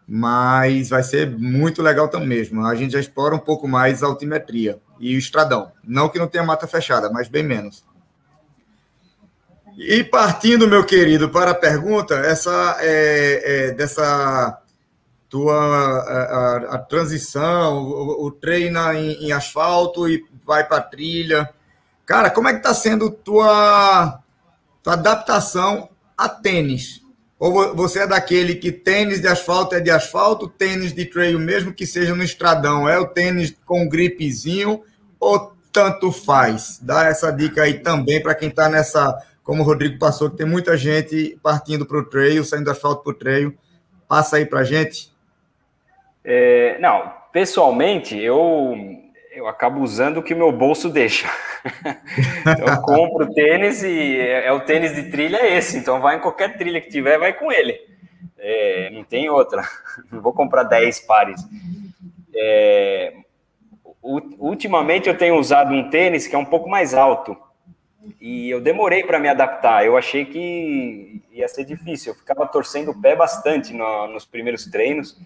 Mas vai ser muito legal também mesmo. A gente já explora um pouco mais a altimetria e o estradão. Não que não tenha mata fechada, mas bem menos. E partindo, meu querido, para a pergunta, essa é, é dessa tua a, a, a transição, o, o treino em, em, asfalto e vai para trilha. Cara, como é que está sendo tua, tua adaptação a tênis? Ou você é daquele que tênis de asfalto é de asfalto, tênis de trail, mesmo que seja no estradão, é o tênis com gripezinho, ou tanto faz? Dá essa dica aí também para quem está nessa como o Rodrigo passou, que tem muita gente partindo para o trail, saindo asfalto para o trail. Passa aí para gente. É, não, pessoalmente, eu, eu acabo usando o que meu bolso deixa. eu compro tênis e é, é, o tênis de trilha é esse, então vai em qualquer trilha que tiver, vai com ele. É, não tem outra. Não vou comprar 10 pares. É, ultimamente eu tenho usado um tênis que é um pouco mais alto. E eu demorei para me adaptar. Eu achei que ia ser difícil. Eu ficava torcendo o pé bastante no, nos primeiros treinos,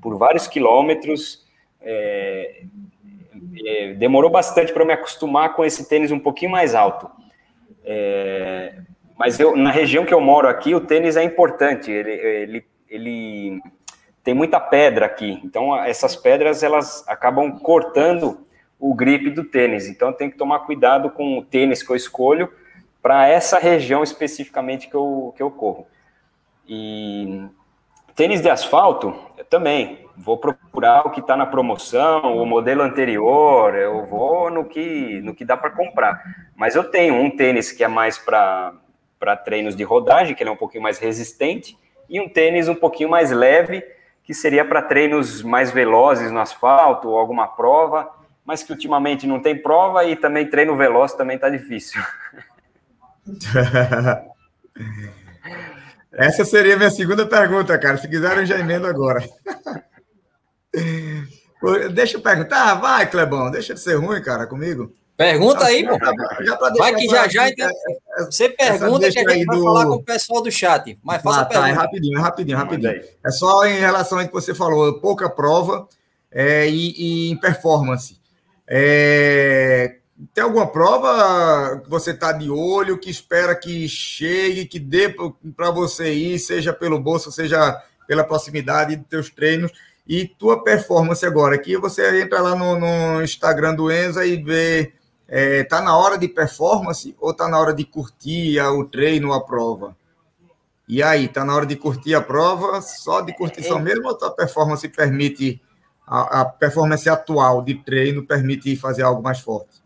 por vários quilômetros. É, demorou bastante para me acostumar com esse tênis um pouquinho mais alto. É, mas eu, na região que eu moro aqui, o tênis é importante. Ele, ele, ele tem muita pedra aqui. Então, essas pedras elas acabam cortando o grip do tênis. Então tem que tomar cuidado com o tênis que eu escolho para essa região especificamente que eu, que eu corro. E tênis de asfalto, também vou procurar o que está na promoção, o modelo anterior, eu vou no que, no que dá para comprar. Mas eu tenho um tênis que é mais para treinos de rodagem, que ele é um pouquinho mais resistente, e um tênis um pouquinho mais leve, que seria para treinos mais velozes no asfalto ou alguma prova, mas que ultimamente não tem prova e também treino veloz também está difícil. Essa seria a minha segunda pergunta, cara. Se quiserem, já emendo agora. Deixa eu perguntar. Ah, vai, Clebão. Deixa de ser ruim, cara, comigo. Pergunta aí, pô. Vai que já já. Então, você pergunta que a gente vai do... falar com o pessoal do chat. Mas faça ah, tá, é rapidinho, é rapidinho, rapidinho. É só em relação ao que você falou, pouca prova é, e, e em performance. É, tem alguma prova que você está de olho, que espera que chegue, que dê para você ir, seja pelo bolso, seja pela proximidade dos teus treinos, e tua performance agora? Aqui você entra lá no, no Instagram do Enza e vê é, tá na hora de performance ou tá na hora de curtir o treino, a prova? E aí, tá na hora de curtir a prova, só de curtição é. mesmo, ou a performance permite, a, a, performance atual de treino permite fazer algo mais forte?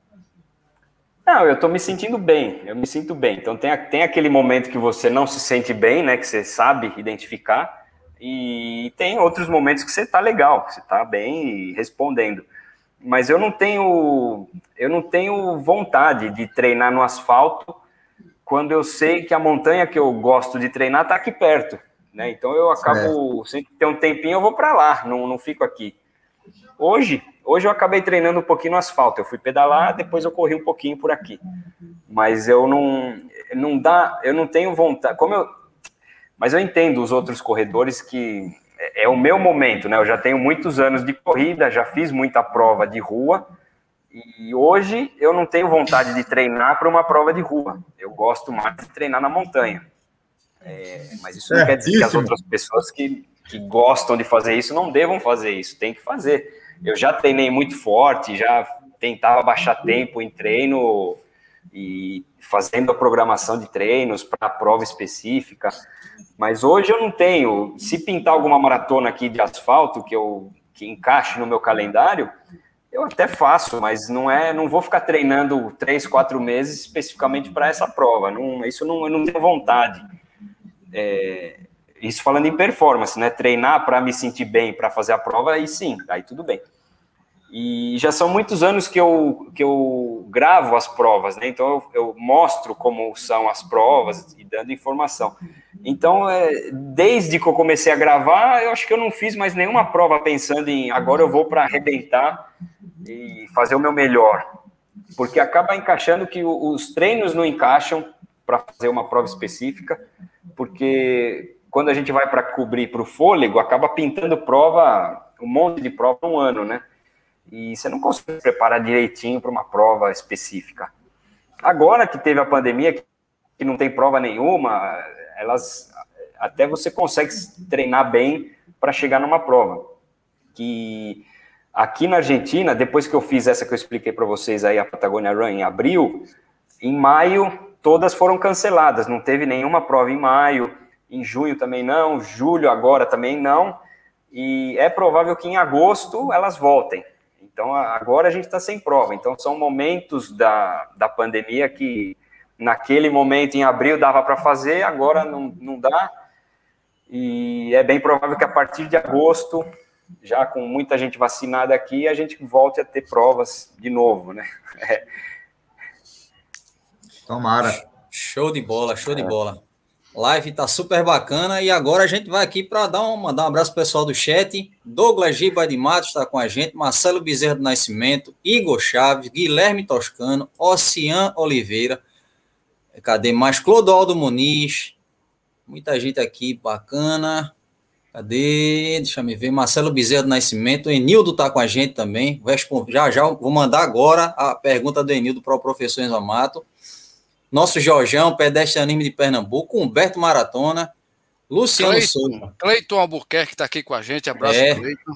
Não, eu tô me sentindo bem, eu me sinto bem. Então tem, tem aquele momento que você não se sente bem, né, que você sabe identificar, e tem outros momentos que você tá legal, que você tá bem respondendo mas eu não tenho eu não tenho vontade de treinar no asfalto quando eu sei que a montanha que eu gosto de treinar está aqui perto, né? Então eu acabo sempre que tem um tempinho eu vou para lá, não, não fico aqui. Hoje hoje eu acabei treinando um pouquinho no asfalto, eu fui pedalar, depois eu corri um pouquinho por aqui, mas eu não não dá, eu não tenho vontade, como eu mas eu entendo os outros corredores que é, é o meu momento, né? Eu já tenho muitos anos de corrida, já fiz muita prova de rua, e hoje eu não tenho vontade de treinar para uma prova de rua. Eu gosto mais de treinar na montanha. É, mas isso não quer dizer que as outras pessoas que, que gostam de fazer isso não devam fazer isso, tem que fazer. Eu já treinei muito forte, já tentava baixar tempo em treino e fazendo a programação de treinos para prova específica. Mas hoje eu não tenho. Se pintar alguma maratona aqui de asfalto que eu que encaixe no meu calendário, eu até faço, mas não é, não vou ficar treinando três, quatro meses especificamente para essa prova. Não, isso não, eu não tenho vontade. É, isso falando em performance, né? Treinar para me sentir bem, para fazer a prova, aí sim, aí tudo bem. E já são muitos anos que eu, que eu gravo as provas, né? Então eu, eu mostro como são as provas e dando informação. Então, é, desde que eu comecei a gravar, eu acho que eu não fiz mais nenhuma prova pensando em agora eu vou para arrebentar e fazer o meu melhor. Porque acaba encaixando que os treinos não encaixam para fazer uma prova específica, porque quando a gente vai para cobrir para o fôlego, acaba pintando prova, um monte de prova um ano, né? E você não consegue preparar direitinho para uma prova específica. Agora que teve a pandemia, que não tem prova nenhuma, elas até você consegue treinar bem para chegar numa prova. Que aqui na Argentina, depois que eu fiz essa que eu expliquei para vocês aí, a Patagonia Run em abril, em maio todas foram canceladas, não teve nenhuma prova em maio, em junho também não, julho agora também não, e é provável que em agosto elas voltem. Então, agora a gente está sem prova. Então, são momentos da, da pandemia que, naquele momento, em abril, dava para fazer, agora não, não dá. E é bem provável que a partir de agosto, já com muita gente vacinada aqui, a gente volte a ter provas de novo, né? É. Tomara. Show de bola, show de é. bola. Live tá super bacana e agora a gente vai aqui para dar um, mandar um abraço pessoal do chat. Douglas Giba de Matos está com a gente, Marcelo Bezerra do Nascimento, Igor Chaves, Guilherme Toscano, Ocean Oliveira. Cadê mais? Clodoaldo Muniz. Muita gente aqui bacana. Cadê? Deixa eu ver. Marcelo Bezerra do Nascimento. Enildo está com a gente também. Já já vou mandar agora a pergunta do Enildo para o professor Enzo Amato nosso Jorjão, pedestrianismo de Pernambuco, Humberto Maratona, Luciano Cleiton, Souza. Cleiton Albuquerque está aqui com a gente, abraço, é, Cleiton.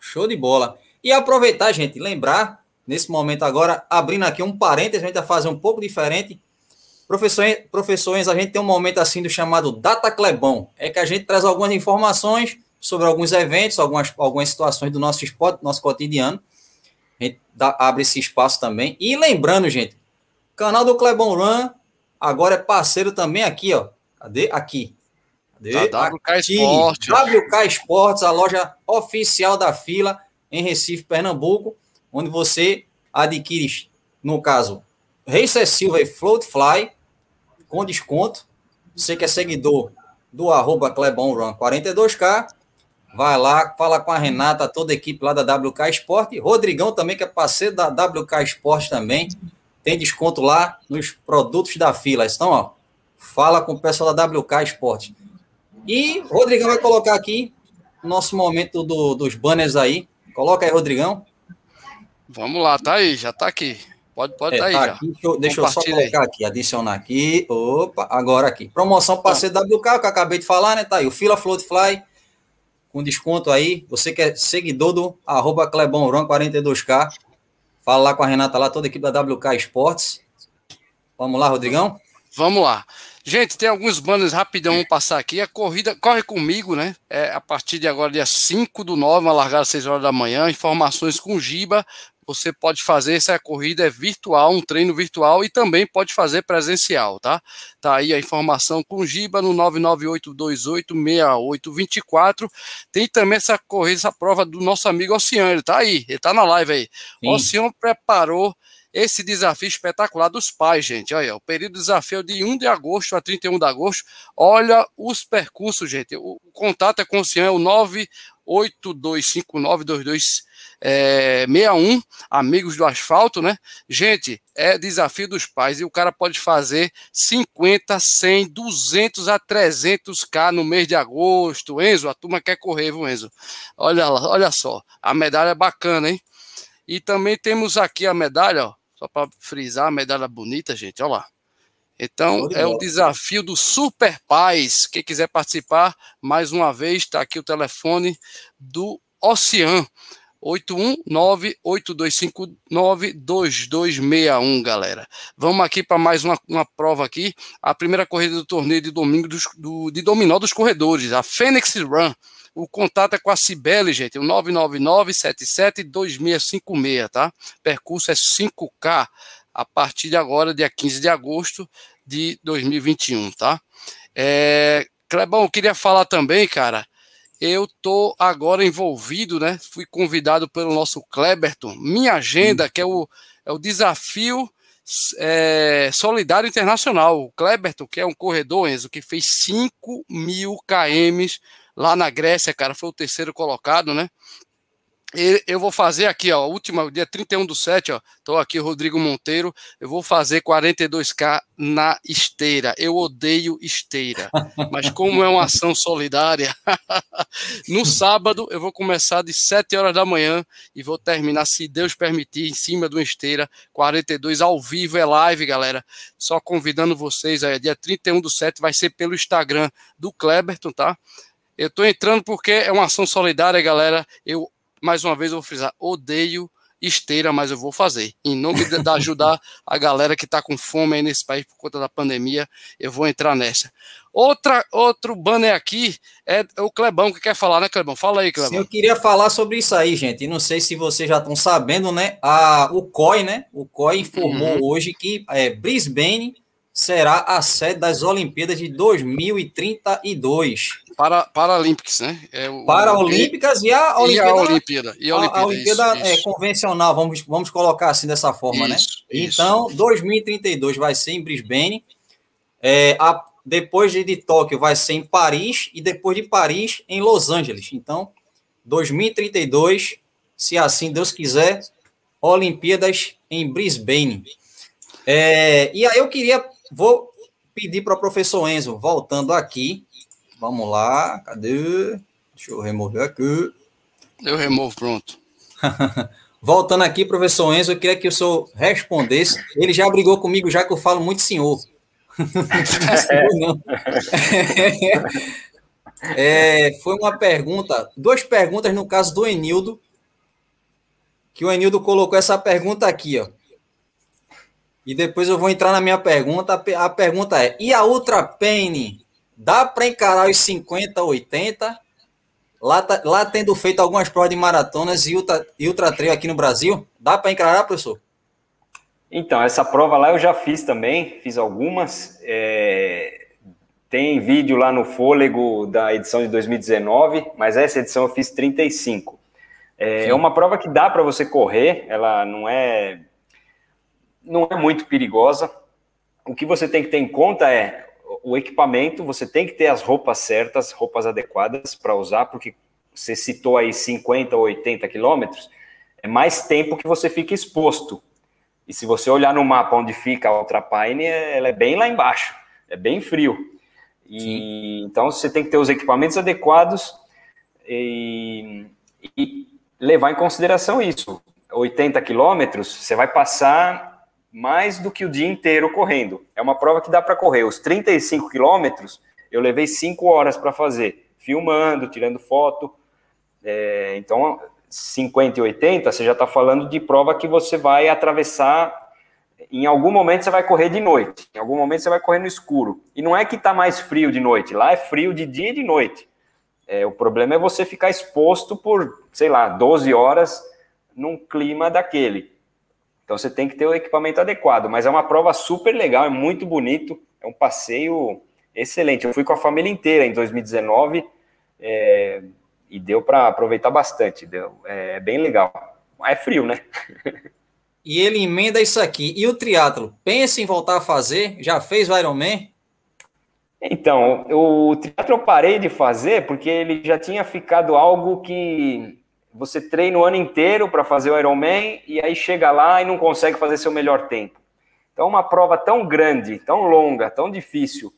Show de bola. E aproveitar, gente, lembrar, nesse momento agora, abrindo aqui um parênteses, a gente vai fazer um pouco diferente. Professores, professores, a gente tem um momento assim do chamado Data Clebão, é que a gente traz algumas informações sobre alguns eventos, algumas, algumas situações do nosso esporte, nosso cotidiano. A gente dá, abre esse espaço também. E lembrando, gente, Canal do Clebon Run agora é parceiro também aqui, ó. Cadê? Aqui. Da WK Esportes. WK Esportes, a loja oficial da fila em Recife, Pernambuco, onde você adquire, no caso, Racer Silva e Float Fly com desconto. Você que é seguidor do arroba Clebon 42K, vai lá, fala com a Renata, toda a equipe lá da WK Esporte. Rodrigão também, que é parceiro da WK Esporte também, tem desconto lá nos produtos da fila. Então, ó, fala com o pessoal da WK Esporte. E Rodrigão vai colocar aqui o nosso momento do, dos banners aí. Coloca aí, Rodrigão. Vamos lá, tá aí, já tá aqui. Pode, pode é, tá aí tá já. Aqui, deixa eu, deixa eu só colocar aqui, adicionar aqui. Opa, agora aqui. Promoção para ser WK, que eu acabei de falar, né? Tá aí, o Fila Float Fly, com desconto aí. Você que é seguidor do arroba Clebonron42K, fala lá com a Renata lá, toda a equipe da WK Esportes. Vamos lá, Rodrigão? Vamos lá. Gente, tem alguns banners rapidão, vamos passar aqui. A corrida corre comigo, né? É a partir de agora, dia 5 do 9, uma largada às 6 horas da manhã. Informações com Giba. Você pode fazer essa corrida é virtual, um treino virtual e também pode fazer presencial, tá? Tá aí a informação com Giba no 998286824. Tem também essa corrida, essa prova do nosso amigo Oceano, ele tá aí, ele tá na live aí. Sim. Oceano preparou esse desafio espetacular dos pais, gente. Olha, o período de desafio é de 1 de agosto a 31 de agosto. Olha os percursos, gente. O, contato é com o Cian, é o 982592261, é, amigos do asfalto, né? Gente, é desafio dos pais e o cara pode fazer 50, 100, 200 a 300k no mês de agosto. Enzo, a turma quer correr, viu, Enzo? Olha, olha só, a medalha é bacana, hein? E também temos aqui a medalha, ó, só para frisar, a medalha bonita, gente, olha lá. Então, é o desafio do Super Paz. Quem quiser participar, mais uma vez, está aqui o telefone do Ocean. 819-8259-2261, galera. Vamos aqui para mais uma, uma prova aqui. A primeira corrida do torneio de domingo dos, do, de dominó dos corredores, a Phoenix Run. O contato é com a Cibele, gente, o 999-77-2656, tá? Percurso é 5K a partir de agora, dia 15 de agosto de 2021, tá? É, Clebão, eu queria falar também, cara, eu tô agora envolvido, né? Fui convidado pelo nosso Kleberton, minha agenda, que é o, é o desafio é, Solidário Internacional. O Kleberton, que é um corredor, Enzo, que fez 5 mil km lá na Grécia, cara, foi o terceiro colocado, né? Eu vou fazer aqui, ó, última, dia 31 do 7, ó, tô aqui, Rodrigo Monteiro, eu vou fazer 42K na esteira. Eu odeio esteira, mas como é uma ação solidária, no sábado eu vou começar de 7 horas da manhã e vou terminar, se Deus permitir, em cima de uma esteira, 42 ao vivo, é live, galera. Só convidando vocês aí, dia 31 do 7 vai ser pelo Instagram do Kleberton, tá? Eu tô entrando porque é uma ação solidária, galera. Eu mais uma vez eu vou frisar, odeio esteira, mas eu vou fazer. Em nome de, de ajudar a galera que está com fome aí nesse país por conta da pandemia, eu vou entrar nessa. Outra, outro banner aqui é o Clebão que quer falar, né, Clebão? Fala aí, Clebão. Sim, eu queria falar sobre isso aí, gente. E não sei se vocês já estão sabendo, né? A, o COI, né? O COI informou uhum. hoje que é, Brisbane será a sede das Olimpíadas de 2032. Para, Paralímpicas, né? É o, Paralímpicas e a Olimpíada. E a Olimpíada. E a Olimpíada, a, Olimpíada isso, é isso. convencional, vamos, vamos colocar assim dessa forma, né? isso, né? Então, 2032 vai ser em Brisbane. É, a, depois de, de Tóquio vai ser em Paris e depois de Paris em Los Angeles. Então, 2032, se assim Deus quiser, Olimpíadas em Brisbane. É, e aí eu queria, vou pedir para o professor Enzo, voltando aqui, Vamos lá, cadê? Deixa eu remover aqui. Eu removo, pronto. Voltando aqui, professor Enzo, eu queria que o senhor respondesse. Ele já brigou comigo, já que eu falo muito senhor. não. É, foi uma pergunta, duas perguntas no caso do Enildo, que o Enildo colocou essa pergunta aqui, ó. E depois eu vou entrar na minha pergunta. A pergunta é: e a Ultra Pain Dá para encarar os 50, 80. Lá, tá, lá tendo feito algumas provas de maratonas e ultra, e ultra trail aqui no Brasil. Dá para encarar, professor? Então, essa prova lá eu já fiz também, fiz algumas. É... tem vídeo lá no Fôlego da edição de 2019, mas essa edição eu fiz 35. É, é uma prova que dá para você correr, ela não é não é muito perigosa. O que você tem que ter em conta é o equipamento, você tem que ter as roupas certas, roupas adequadas para usar, porque você citou aí 50 ou 80 quilômetros, é mais tempo que você fica exposto. E se você olhar no mapa onde fica a Ultrapine, ela é bem lá embaixo, é bem frio. E, então você tem que ter os equipamentos adequados e, e levar em consideração isso. 80 quilômetros, você vai passar mais do que o dia inteiro correndo. É uma prova que dá para correr. Os 35 quilômetros, eu levei 5 horas para fazer, filmando, tirando foto. É, então, 50 e 80, você já está falando de prova que você vai atravessar. Em algum momento você vai correr de noite, em algum momento você vai correr no escuro. E não é que está mais frio de noite, lá é frio de dia e de noite. É, o problema é você ficar exposto por, sei lá, 12 horas num clima daquele. Então você tem que ter o equipamento adequado, mas é uma prova super legal, é muito bonito, é um passeio excelente. Eu fui com a família inteira em 2019 é, e deu para aproveitar bastante, deu, é, é bem legal. É frio, né? e ele emenda isso aqui. E o triatlo, pensa em voltar a fazer? Já fez o Ironman? Então, o teatro eu parei de fazer porque ele já tinha ficado algo que você treina o ano inteiro para fazer o Ironman e aí chega lá e não consegue fazer seu melhor tempo. Então, uma prova tão grande, tão longa, tão difícil,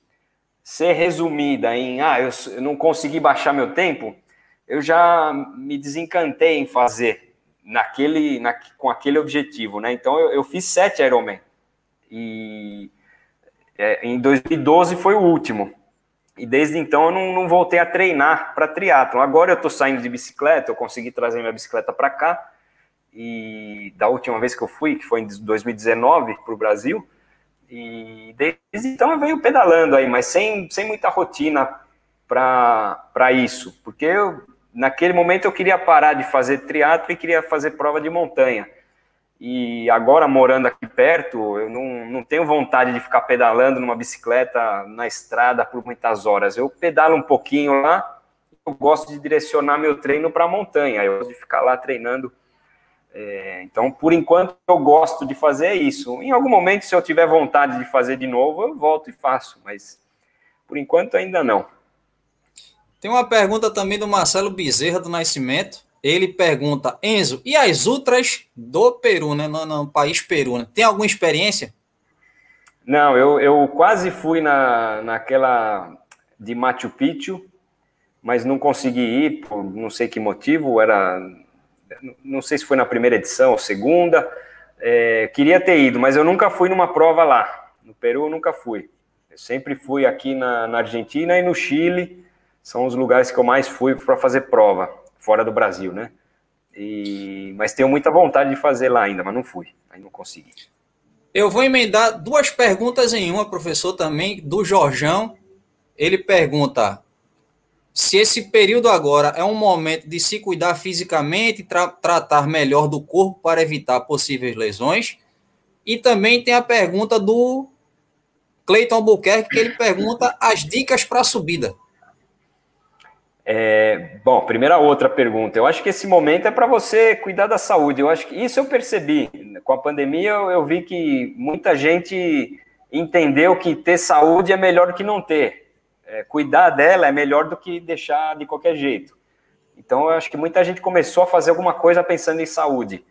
ser resumida em, ah, eu, não consegui baixar meu tempo, eu já me desencantei em fazer naquele, na, com aquele objetivo, né? Então, eu, eu fiz sete Ironman e é, em 2012 foi o último. E desde então eu não, não voltei a treinar para triatlon. Agora eu estou saindo de bicicleta, eu consegui trazer minha bicicleta para cá. E da última vez que eu fui, que foi em 2019 para o Brasil, e desde então eu venho pedalando aí, mas sem, sem muita rotina para isso, porque eu, naquele momento eu queria parar de fazer triatlo e queria fazer prova de montanha. E agora, morando aqui perto, eu não, não tenho vontade de ficar pedalando numa bicicleta na estrada por muitas horas. Eu pedalo um pouquinho lá, eu gosto de direcionar meu treino para a montanha, eu gosto de ficar lá treinando. É, então, por enquanto, eu gosto de fazer isso. Em algum momento, se eu tiver vontade de fazer de novo, eu volto e faço, mas por enquanto ainda não. Tem uma pergunta também do Marcelo Bezerra do Nascimento ele pergunta, Enzo, e as ultras do Peru, né? No, no país Peru, né? Tem alguma experiência? Não, eu, eu quase fui na, naquela de Machu Picchu, mas não consegui ir por não sei que motivo, era não sei se foi na primeira edição ou segunda. É, queria ter ido, mas eu nunca fui numa prova lá. No Peru eu nunca fui. Eu sempre fui aqui na, na Argentina e no Chile. São os lugares que eu mais fui para fazer prova fora do Brasil, né? E, mas tenho muita vontade de fazer lá ainda, mas não fui, aí não consegui. Eu vou emendar duas perguntas em uma, professor, também, do Jorjão. Ele pergunta se esse período agora é um momento de se cuidar fisicamente tra tratar melhor do corpo para evitar possíveis lesões. E também tem a pergunta do Cleiton Albuquerque, que ele pergunta as dicas para a subida. É, bom, primeira outra pergunta. Eu acho que esse momento é para você cuidar da saúde. Eu acho que isso eu percebi. Com a pandemia, eu, eu, vi que muita gente entendeu que ter saúde é melhor do que não ter. É, cuidar dela é melhor do que deixar de qualquer jeito. Então, eu acho que muita gente começou a fazer alguma coisa pensando em saúde.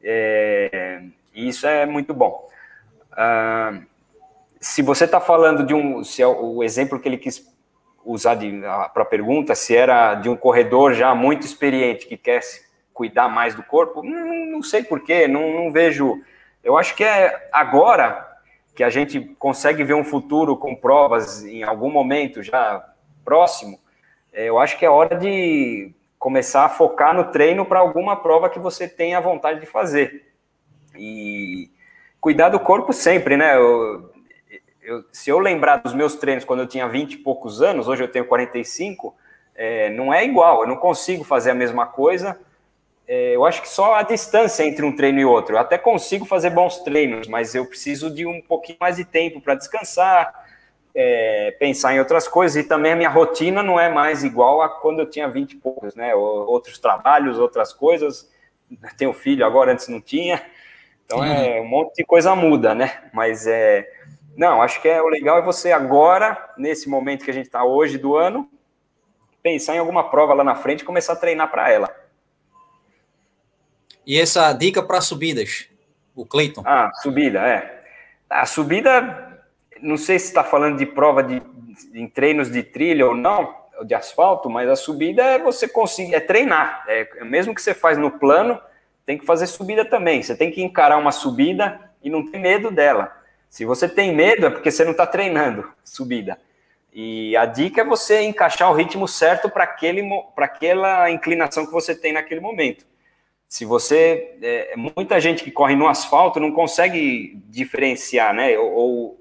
É, e isso é muito bom. Ah, se você está falando de um. Se é o exemplo que ele quis usar para a pergunta se era de um corredor já muito experiente que quer cuidar mais do corpo, não, não sei porquê, não, não vejo. Eu acho que é agora que a gente consegue ver um futuro com provas em algum momento já próximo, é, eu acho que é hora de começar a focar no treino para alguma prova que você tenha vontade de fazer. E cuidar do corpo sempre, né? Eu, eu, se eu lembrar dos meus treinos quando eu tinha 20 e poucos anos, hoje eu tenho 45, é, não é igual, eu não consigo fazer a mesma coisa. É, eu acho que só a distância entre um treino e outro. Eu até consigo fazer bons treinos, mas eu preciso de um pouquinho mais de tempo para descansar, é, pensar em outras coisas e também a minha rotina não é mais igual a quando eu tinha 20 e poucos, né? Outros trabalhos, outras coisas. Tenho filho agora, antes não tinha. Então é um monte de coisa muda, né? Mas é. Não, acho que é o legal é você agora, nesse momento que a gente está hoje do ano, pensar em alguma prova lá na frente e começar a treinar para ela. E essa dica para subidas, o Cleiton? Ah, subida, é. A subida, não sei se está falando de prova de, em treinos de trilha ou não, de asfalto, mas a subida é você conseguir, é treinar. É, mesmo que você faz no plano, tem que fazer subida também. Você tem que encarar uma subida e não ter medo dela. Se você tem medo, é porque você não está treinando subida. E a dica é você encaixar o ritmo certo para aquela inclinação que você tem naquele momento. Se você. É, muita gente que corre no asfalto não consegue diferenciar, né? Ou, ou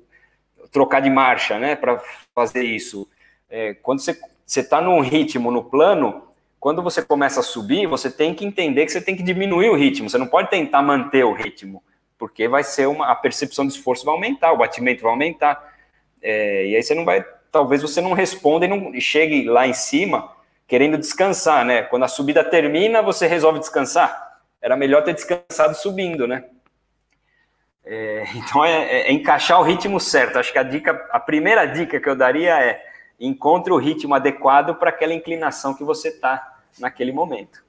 trocar de marcha, né? Para fazer isso. É, quando você está num ritmo no plano, quando você começa a subir, você tem que entender que você tem que diminuir o ritmo. Você não pode tentar manter o ritmo, porque vai ser uma. A percepção de esforço vai aumentar, o batimento vai aumentar. É, e aí você não vai talvez você não responda e não e chegue lá em cima querendo descansar, né? Quando a subida termina, você resolve descansar. Era melhor ter descansado subindo, né? É, então é, é, é, encaixar o ritmo certo. Acho que a dica, a primeira dica que eu daria é encontre o ritmo adequado para aquela inclinação que você está naquele momento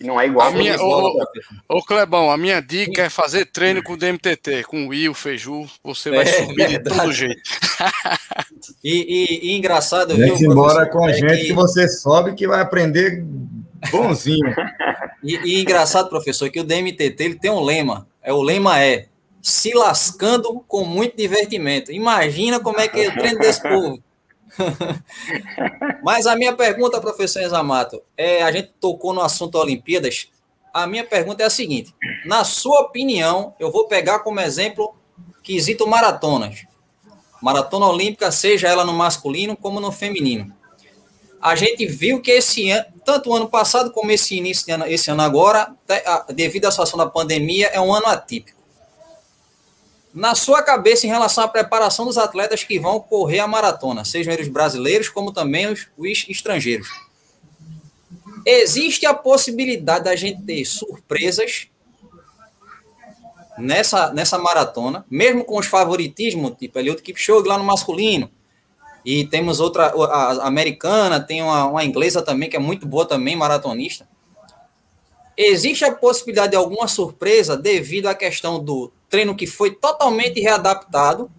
que não é igual a minha, ô, ô, Clebão, a minha dica é fazer treino com o DMTT, com o Will, Feiju, você vai é, subir de todo jeito. e, e, e engraçado, viu? embora com a é gente que... que você sobe que vai aprender bonzinho. e, e engraçado, professor, que o DMTT ele tem um lema, é o lema é se lascando com muito divertimento. Imagina como é que é o treino desse povo. Mas a minha pergunta, professor Examato, é, a gente tocou no assunto Olimpíadas. A minha pergunta é a seguinte: na sua opinião, eu vou pegar como exemplo quesito maratonas. Maratona olímpica, seja ela no masculino como no feminino. A gente viu que esse ano, tanto o ano passado como esse início esse ano agora, devido à situação da pandemia, é um ano atípico na sua cabeça em relação à preparação dos atletas que vão correr a maratona, sejam eles brasileiros como também os, os estrangeiros. Existe a possibilidade da gente ter surpresas nessa, nessa maratona, mesmo com os favoritismos, tipo Eliud Kipchoge lá no masculino, e temos outra, a, americana, tem uma, uma inglesa também, que é muito boa também, maratonista. Existe a possibilidade de alguma surpresa devido à questão do treino que foi totalmente readaptado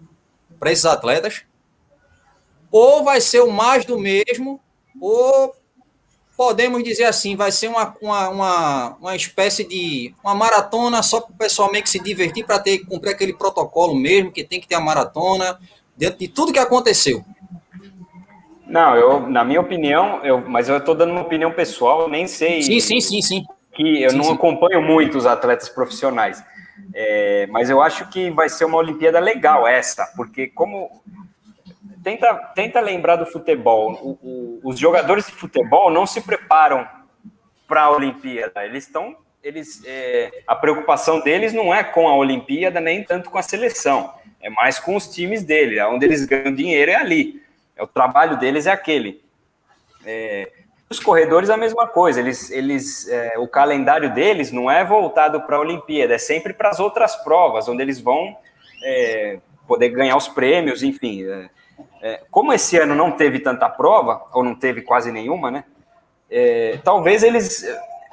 para esses atletas, ou vai ser o mais do mesmo, ou podemos dizer assim, vai ser uma, uma, uma, uma espécie de uma maratona só para o pessoal meio que se divertir para ter cumprir aquele protocolo mesmo, que tem que ter a maratona, dentro de tudo que aconteceu. Não, eu, na minha opinião, eu, mas eu estou dando uma opinião pessoal, nem sei. Sim, sim, sim, sim. Que eu sim, não sim. acompanho muito os atletas profissionais. É, mas eu acho que vai ser uma Olimpíada legal essa, porque como tenta, tenta lembrar do futebol, o, o, os jogadores de futebol não se preparam para a Olimpíada, eles estão, eles, é, a preocupação deles não é com a Olimpíada nem tanto com a seleção, é mais com os times dele, onde eles ganham dinheiro é ali, é o trabalho deles é aquele. É, os corredores a mesma coisa, eles, eles, é, o calendário deles não é voltado para a Olimpíada, é sempre para as outras provas, onde eles vão é, poder ganhar os prêmios, enfim. É, é como esse ano não teve tanta prova, ou não teve quase nenhuma, né? É, talvez eles,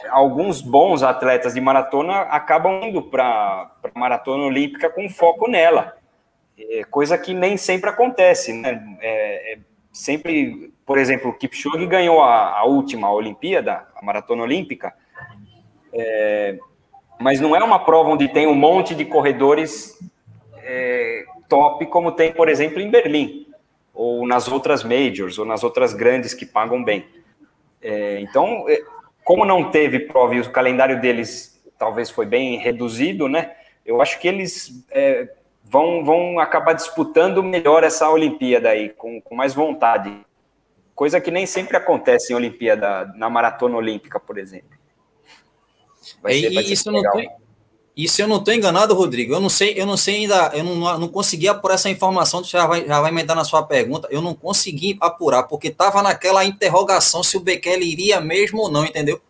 alguns bons atletas de maratona acabam indo para a maratona olímpica com foco nela, é, coisa que nem sempre acontece, né? sempre por exemplo, o Kipchoge ganhou a, a última Olimpíada, a maratona olímpica, é, mas não é uma prova onde tem um monte de corredores é, top, como tem, por exemplo, em Berlim, ou nas outras majors, ou nas outras grandes que pagam bem. É, então, é, como não teve prova e o calendário deles talvez foi bem reduzido, né? Eu acho que eles é, vão, vão acabar disputando melhor essa Olimpíada aí, com, com mais vontade coisa que nem sempre acontece em Olimpíada, na maratona olímpica, por exemplo. Vai ser, vai isso, não E se eu não estou enganado, Rodrigo, eu não sei, eu não sei ainda, eu não, não consegui apurar essa informação, já vai, já vai emendar na sua pergunta, eu não consegui apurar, porque estava naquela interrogação se o Bekele iria mesmo ou não, entendeu?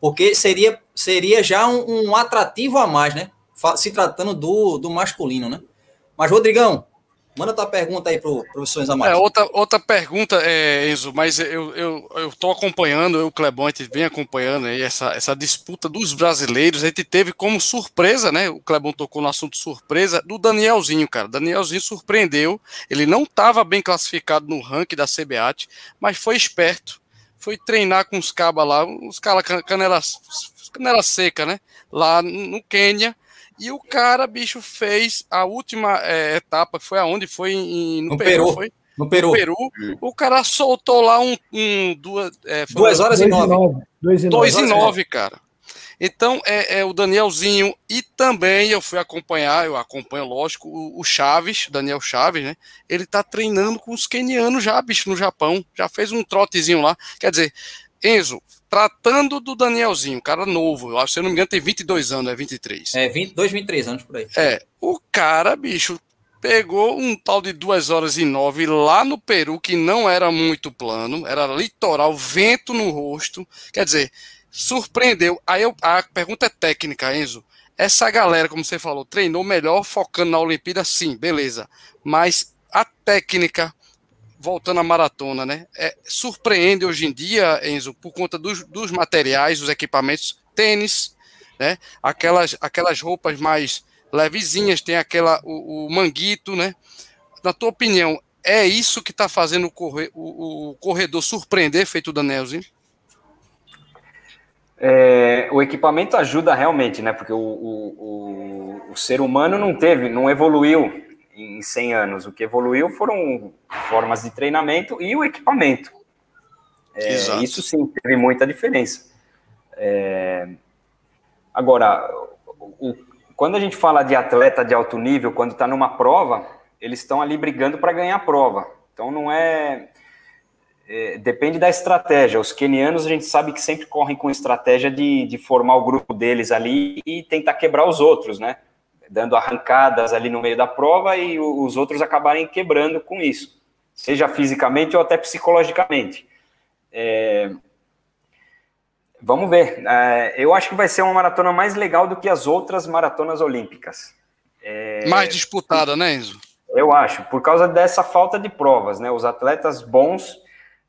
Porque seria, seria já um, um atrativo a mais, né? Se tratando do, do masculino, né? Mas, Rodrigão, Manda tua pergunta aí pro professor Zamato. É, outra, outra pergunta, é, Enzo, mas eu, eu, eu tô acompanhando, eu, Clebão, a gente vem acompanhando aí essa, essa disputa dos brasileiros. A gente teve como surpresa, né? O Clebão tocou no assunto surpresa do Danielzinho, cara. Danielzinho surpreendeu. Ele não estava bem classificado no ranking da CBAT, mas foi esperto. Foi treinar com os cabas lá, os caras canela, canela seca, né? Lá no Quênia e o cara, bicho, fez a última é, etapa, foi aonde? Foi em, no, no Peru. Peru. Foi? No Peru. No Peru. O cara soltou lá um. um duas, é, duas horas e nove. Dois e nove, dois e nove cara. Então, é, é, o Danielzinho e também eu fui acompanhar, eu acompanho, lógico, o, o Chaves, Daniel Chaves, né? Ele tá treinando com os kenianos já, bicho, no Japão. Já fez um trotezinho lá. Quer dizer, Enzo, tratando do Danielzinho, cara novo, eu acho, se eu não me engano, tem 22 anos, é 23. É, 22, 23 anos por aí. É, o cara, bicho, pegou um tal de 2 horas e 9 lá no Peru, que não era muito plano, era litoral, vento no rosto. Quer dizer, surpreendeu. Aí eu, a pergunta é técnica, Enzo. Essa galera, como você falou, treinou melhor focando na Olimpíada, sim, beleza. Mas a técnica voltando à maratona, né? É, surpreende hoje em dia, Enzo, por conta dos, dos materiais, dos equipamentos, tênis, né? Aquelas, aquelas roupas mais levezinhas, tem aquela o, o manguito, né? Na tua opinião, é isso que está fazendo o, corre, o, o, corredor surpreender, feito o Danielzinho? É, o equipamento ajuda realmente, né? Porque o, o, o, ser humano não teve, não evoluiu em 100 anos. O que evoluiu foram formas de treinamento e o equipamento. É, isso sim teve muita diferença. É, agora, o, quando a gente fala de atleta de alto nível, quando está numa prova, eles estão ali brigando para ganhar a prova. Então não é, é, Depende da estratégia. Os kenianos a gente sabe que sempre correm com estratégia de, de formar o grupo deles ali e tentar quebrar os outros, né? Dando arrancadas ali no meio da prova e os outros acabarem quebrando com isso, seja fisicamente ou até psicologicamente. É... Vamos ver. É, eu acho que vai ser uma maratona mais legal do que as outras maratonas olímpicas. É... Mais disputada, né, Enzo? Eu acho, por causa dessa falta de provas, né? Os atletas bons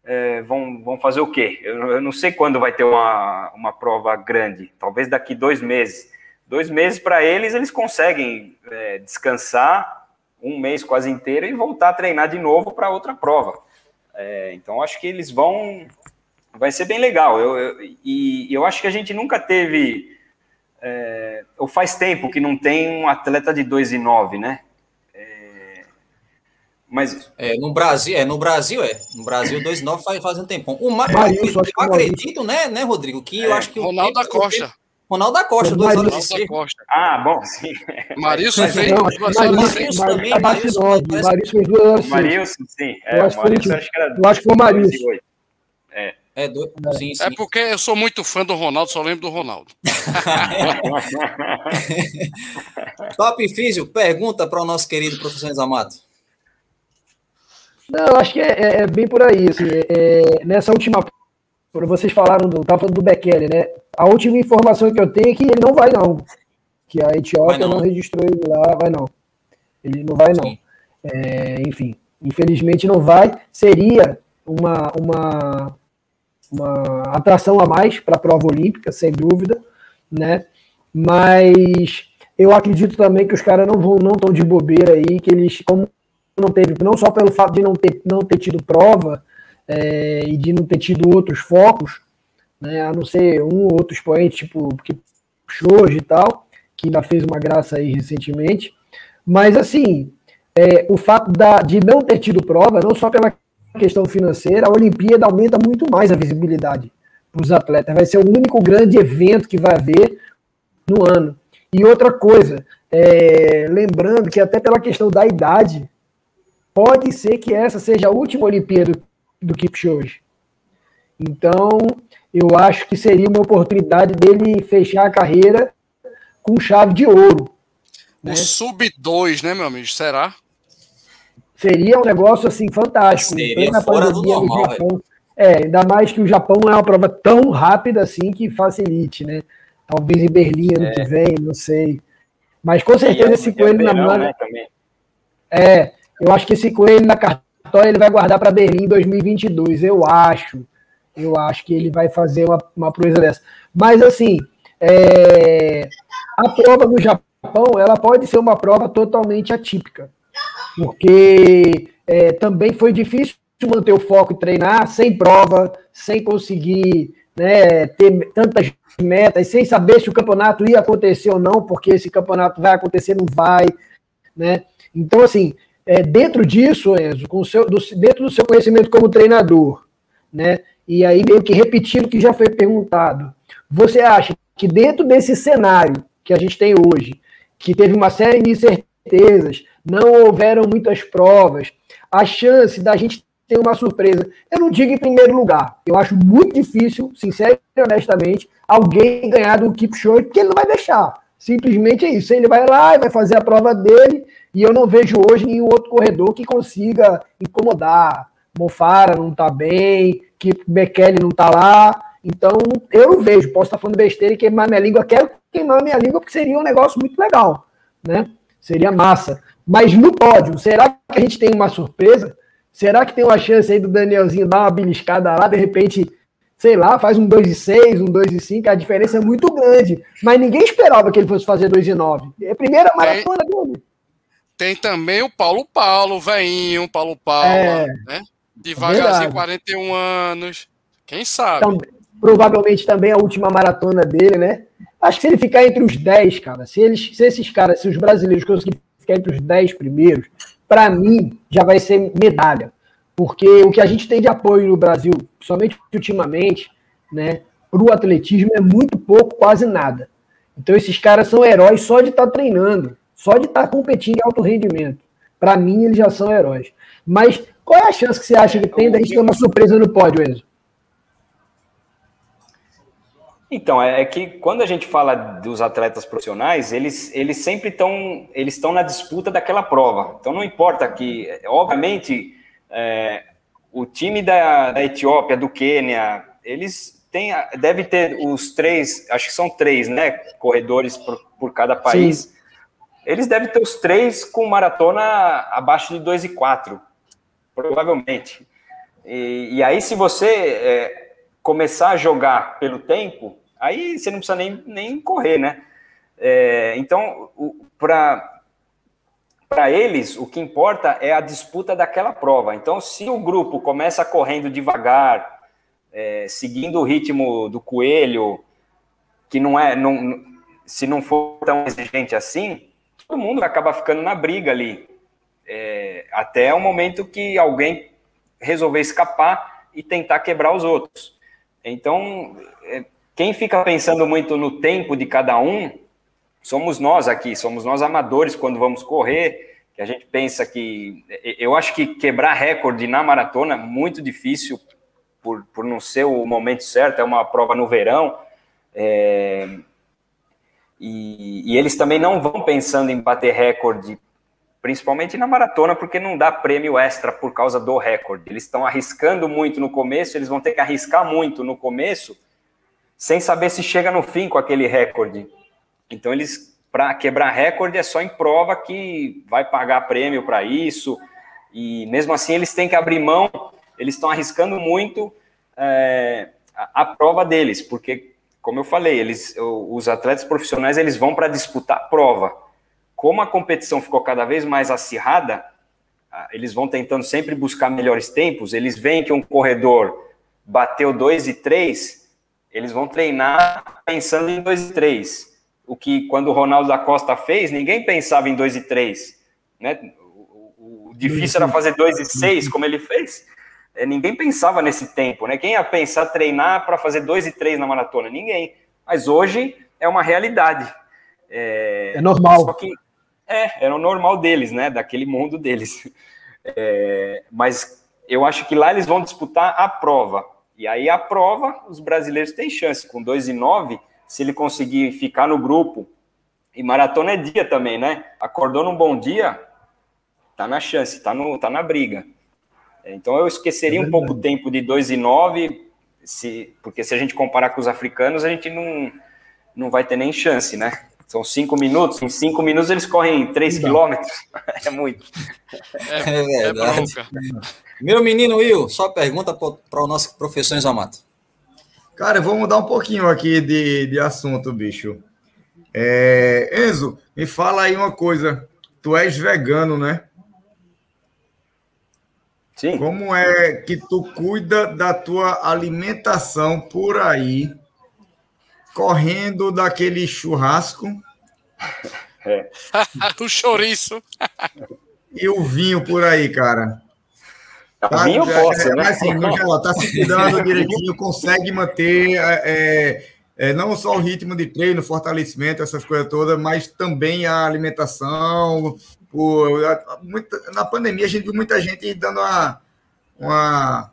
é, vão, vão fazer o quê? Eu, eu, não sei quando vai ter uma, uma prova grande, talvez daqui dois meses. Dois meses para eles, eles conseguem é, descansar um mês quase inteiro e voltar a treinar de novo para outra prova. É, então, acho que eles vão. Vai ser bem legal. Eu, eu, e eu acho que a gente nunca teve. É, ou faz tempo que não tem um atleta de 2 e 9, né? É, mas é, no Brasil, é, no Brasil é. No Brasil, 2 e 9 faz, faz um tempão. O Mar... eu, eu acredito, né, né, Rodrigo, que eu é, acho que Ronaldo da Costa. Ronaldo da Costa, duas horas e seis. Ah, bom, sim. Marilson fez duas horas e também. Marilson fez duas horas e Marilson, sim. É, eu acho, Marilson, acho que era eu acho que foi o Marilson. É. É, do... sim, sim. é porque eu sou muito fã do Ronaldo, só lembro do Ronaldo. Top Físio, pergunta para o nosso querido professor Zamato. Não, acho que é, é, é bem por aí. Assim, é, nessa última quando vocês falaram do. Tava falando do Bekele, né? A última informação que eu tenho é que ele não vai, não. Que a Etiópia não. não. registrou ele lá, vai não. Ele não vai, não. É, enfim, infelizmente não vai. Seria uma, uma, uma atração a mais para a prova olímpica, sem dúvida, né? Mas eu acredito também que os caras não vão, não estão de bobeira aí, que eles, como não teve, não só pelo fato de não ter, não ter tido prova, é, e de não ter tido outros focos, né, a não ser um ou outro expoente, tipo, que Shoji e tal, que ainda fez uma graça aí recentemente. Mas, assim, é, o fato da, de não ter tido prova, não só pela questão financeira, a Olimpíada aumenta muito mais a visibilidade para os atletas. Vai ser o único grande evento que vai haver no ano. E outra coisa, é, lembrando que até pela questão da idade, pode ser que essa seja a última Olimpíada do Kipchoge. Então, eu acho que seria uma oportunidade dele fechar a carreira com chave de ouro. O né? sub-2, né, meu amigo? Será? Seria um negócio assim fantástico. Seria fora do normal, Japão, é, ainda mais que o Japão não é uma prova tão rápida assim que facilite, né? Talvez em Berlim ano é. que vem, não sei. Mas com certeza esse coelho na mão. Né, é, eu acho que esse coelho na cartória ele vai guardar para Berlim em 2022, eu acho. Eu acho que ele vai fazer uma, uma proeza dessa. Mas assim, é, a prova no Japão ela pode ser uma prova totalmente atípica, porque é, também foi difícil manter o foco e treinar sem prova, sem conseguir né, ter tantas metas, sem saber se o campeonato ia acontecer ou não, porque esse campeonato vai acontecer, não vai, né? Então, assim, é, dentro disso, Enzo, com seu, do, dentro do seu conhecimento como treinador, né? E aí meio que repetindo o que já foi perguntado, você acha que dentro desse cenário que a gente tem hoje, que teve uma série de incertezas, não houveram muitas provas, a chance da gente ter uma surpresa. Eu não digo em primeiro lugar. Eu acho muito difícil, sincero e honestamente, alguém ganhar do Show, porque ele não vai deixar. Simplesmente é isso. Ele vai lá e vai fazer a prova dele, e eu não vejo hoje nenhum outro corredor que consiga incomodar. Mofara não tá bem, que Bekele não tá lá. Então, eu não vejo. Posso estar falando besteira e queimar minha língua. Quero queimar minha língua porque seria um negócio muito legal, né? Seria massa. Mas no pódio, será que a gente tem uma surpresa? Será que tem uma chance aí do Danielzinho dar uma beliscada lá, de repente, sei lá, faz um 2 e 6, um 2 e 5, a diferença é muito grande. Mas ninguém esperava que ele fosse fazer 2 e 9. É a primeira maratona dele. Tem também o Paulo Paulo, veinho, Paulo Paulo, é, né? Devagarzinho, 41 anos. Quem sabe? Então, provavelmente também a última maratona dele, né? Acho que se ele ficar entre os 10, cara, se, eles, se esses caras, se os brasileiros conseguirem ficar entre os 10 primeiros, para mim, já vai ser medalha. Porque o que a gente tem de apoio no Brasil, somente ultimamente, né, para o atletismo é muito pouco, quase nada. Então, esses caras são heróis só de estar tá treinando, só de estar tá competindo em alto rendimento. Para mim, eles já são heróis. Mas qual é a chance que você acha que tem da gente ter uma surpresa no pódio, Enzo? Então, é, é que quando a gente fala dos atletas profissionais, eles, eles sempre estão eles estão na disputa daquela prova. Então, não importa que, obviamente, é, o time da, da Etiópia, do Quênia, eles têm, deve ter os três, acho que são três, né, corredores por, por cada país. Sim. Eles devem ter os três com maratona abaixo de 2 e 4, provavelmente. E, e aí, se você é, começar a jogar pelo tempo, aí você não precisa nem, nem correr, né? É, então, para para eles, o que importa é a disputa daquela prova. Então, se o grupo começa correndo devagar, é, seguindo o ritmo do coelho, que não é, não, se não for tão exigente assim, todo mundo vai acabar ficando na briga ali, é, até o momento que alguém resolver escapar e tentar quebrar os outros. Então, é, quem fica pensando muito no tempo de cada um, somos nós aqui, somos nós amadores quando vamos correr, que a gente pensa que. Eu acho que quebrar recorde na maratona é muito difícil, por, por não ser o momento certo, é uma prova no verão. É, e, e, eles também não vão pensando em bater recorde, principalmente na maratona, porque não dá prêmio extra por causa do recorde. Eles estão arriscando muito no começo, eles vão ter que arriscar muito no começo, sem saber se chega no fim com aquele recorde. Então, eles, para quebrar recorde, é só em prova que vai pagar prêmio para isso. E mesmo assim, eles têm que abrir mão, eles estão arriscando muito é, a, a prova deles, porque como eu falei, eles, os atletas profissionais eles vão para disputar prova. Como a competição ficou cada vez mais acirrada, eles vão tentando sempre buscar melhores tempos. Eles veem que um corredor bateu 2 e 3, eles vão treinar pensando em 2 e 3. O que, quando o Ronaldo da Costa fez, ninguém pensava em 2 e 3. Né? O, o difícil era fazer 2 e 6, como ele fez. É, ninguém pensava nesse tempo, né? Quem ia pensar treinar para fazer dois e três na maratona? Ninguém. Mas hoje é uma realidade. É, é normal. Só que é, era o normal deles, né? Daquele mundo deles. É, mas eu acho que lá eles vão disputar a prova. E aí a prova, os brasileiros têm chance. Com 2 e 9, se ele conseguir ficar no grupo E maratona é dia também, né? Acordou num bom dia, tá na chance, tá, no, tá na briga. Então eu esqueceria é um pouco o tempo de 2 e 9, se, porque se a gente comparar com os africanos, a gente não, não vai ter nem chance, né? São cinco minutos, em cinco minutos eles correm três quilômetros. É muito. É, é, é verdade. Meu menino Will, só pergunta para o nosso professor Enzomato. Cara, vou mudar um pouquinho aqui de, de assunto, bicho. É, Enzo, me fala aí uma coisa. Tu és vegano, né? Sim. Como é que tu cuida da tua alimentação por aí, correndo daquele churrasco? É. o chouriço. e o vinho por aí, cara? Tá, vinho eu posso, né? Assim, no geral, tá se cuidando direitinho, consegue manter é, é, é, não só o ritmo de treino, fortalecimento, essas coisas todas, mas também a alimentação, muita, na pandemia a gente viu muita gente dando uma, uma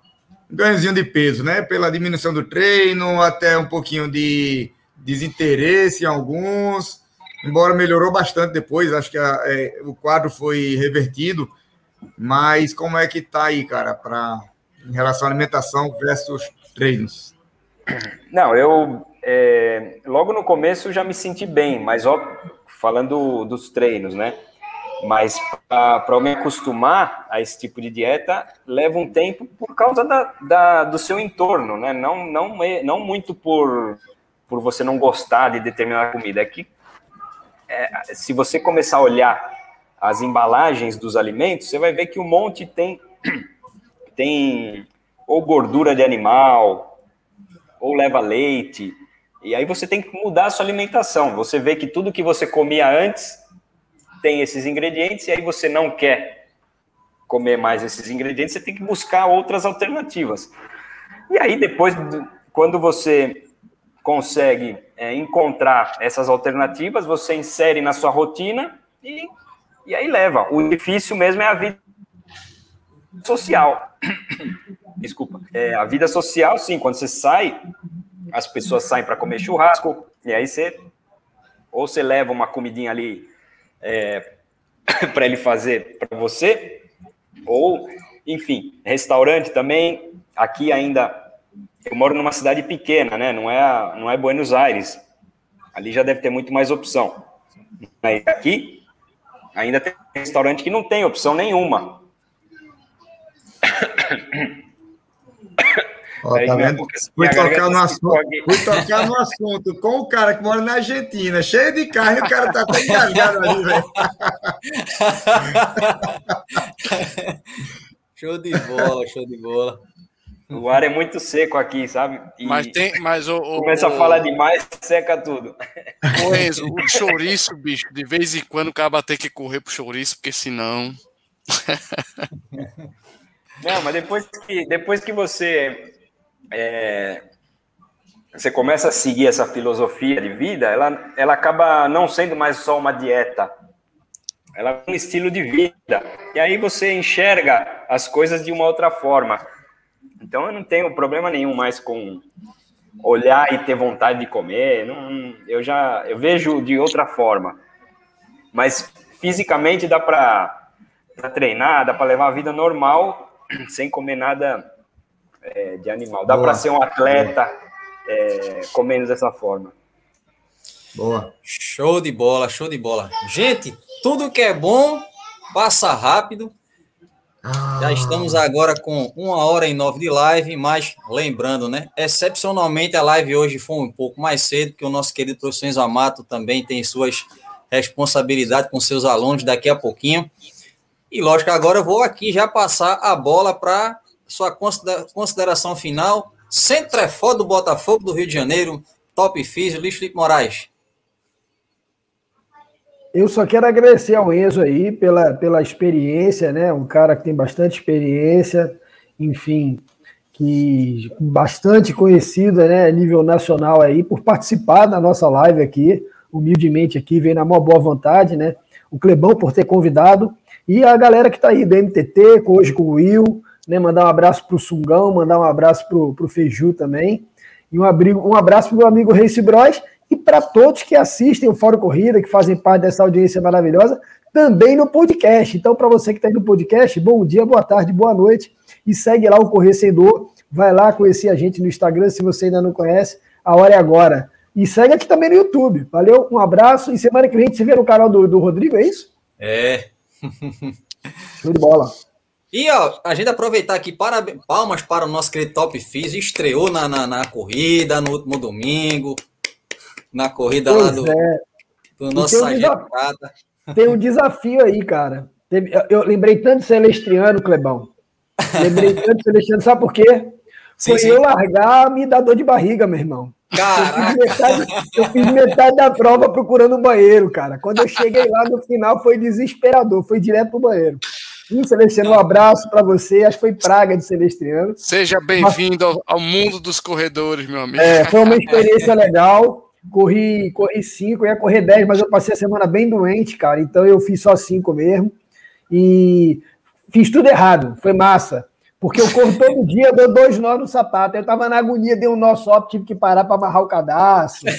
um ganhozinho de peso, né? Pela diminuição do treino, até um pouquinho de desinteresse em alguns, embora melhorou bastante depois, acho que a, é, o quadro foi revertido, mas como é que tá aí, cara, para em relação à alimentação versus treinos? Não, eu é, logo no começo já me senti bem, mas ó, falando dos treinos, né? Mas para me acostumar a esse tipo de dieta, leva um tempo por causa da, da, do seu entorno, né? Não, não, não muito por, por você não gostar de determinada comida. É que é, se você começar a olhar as embalagens dos alimentos, você vai ver que um monte tem, tem ou gordura de animal, ou leva leite. E aí você tem que mudar a sua alimentação. Você vê que tudo que você comia antes tem esses ingredientes, e aí você não quer comer mais esses ingredientes, você tem que buscar outras alternativas. E aí, depois, quando você consegue é, encontrar essas alternativas, você insere na sua rotina e, e aí leva. O difícil mesmo é a vida social. Desculpa. É, a vida social, sim, quando você sai, as pessoas saem para comer churrasco, e aí você ou você leva uma comidinha ali é, para ele fazer para você, ou, enfim, restaurante também. Aqui ainda, eu moro numa cidade pequena, né? Não é, não é Buenos Aires. Ali já deve ter muito mais opção. Mas aqui ainda tem restaurante que não tem opção nenhuma. Ó, tá vendo? Fui tocar, no assunto, fui tocar no assunto com o cara que mora na Argentina, cheio de carne, o cara tá até engasgado ali, velho. show de bola, show de bola. O ar é muito seco aqui, sabe? E mas tem, mas o, o começa o, a falar demais, seca tudo. O Enzo, o chouriço, bicho, de vez em quando vai ter que correr pro chouriço, porque senão. Não, mas depois que, depois que você é, você começa a seguir essa filosofia de vida, ela, ela acaba não sendo mais só uma dieta, ela é um estilo de vida. E aí você enxerga as coisas de uma outra forma. Então eu não tenho problema nenhum mais com olhar e ter vontade de comer. Não, eu já eu vejo de outra forma. Mas fisicamente dá para treinar, dá para levar a vida normal sem comer nada é, de animal. Dá para ser um atleta é, comendo dessa forma. Boa. Show de bola, show de bola. Gente, tudo que é bom passa rápido. Ah. Já estamos agora com uma hora e nove de live, mas lembrando, né? Excepcionalmente a live hoje foi um pouco mais cedo, porque o nosso querido professor Zamato também tem suas responsabilidades com seus alunos daqui a pouquinho. E lógico, agora eu vou aqui já passar a bola para sua consideração final. Centrefó do Botafogo do Rio de Janeiro, top físico, Luiz Felipe Moraes. Eu só quero agradecer ao Enzo aí pela, pela experiência, né? Um cara que tem bastante experiência, enfim, que bastante conhecido, né, a nível nacional aí, por participar da nossa live aqui, humildemente aqui, vem na maior boa vontade, né? O Clebão por ter convidado e a galera que está aí do MTT, hoje com o Will, né? Mandar um abraço para o Sungão, mandar um abraço para o Feiju também. E um, abrigo, um abraço para o meu amigo Race Bros. E para todos que assistem o Fórum Corrida, que fazem parte dessa audiência maravilhosa, também no podcast. Então, para você que está aí no podcast, bom dia, boa tarde, boa noite e segue lá o Correr Sem Dor. Vai lá conhecer a gente no Instagram, se você ainda não conhece, a hora é agora. E segue aqui também no YouTube. Valeu, um abraço e semana que vem a gente se vê no canal do, do Rodrigo, é isso? É. Show de bola. E ó, a gente aproveitar aqui, para, palmas para o nosso querido Top Fizz, estreou na, na, na, corrida no último domingo, na corrida pois lá do, é. do nosso Sargento Prata. Tem um desafio aí, cara. Eu lembrei tanto de Celestriano, Clebão. Lembrei tanto de Celestriano, sabe por quê? Foi sim. eu largar, me dar dor de barriga, meu irmão. Caraca. Eu fiz, metade, eu fiz metade da prova procurando um banheiro, cara. Quando eu cheguei lá no final, foi desesperador, foi direto pro banheiro. Sim, Celestiano, um abraço para você. Acho que foi praga de Celestiano. Seja bem-vindo ao, ao, mundo dos corredores, meu amigo. É, foi uma experiência legal. Corri, corri cinco, ia correr dez, mas eu passei a semana bem doente, cara. Então eu fiz só cinco mesmo. E fiz tudo errado. Foi massa. Porque eu corro todo dia, dou dois nós no sapato. Eu tava na agonia, dei um nó só, tive que parar para amarrar o cadastro.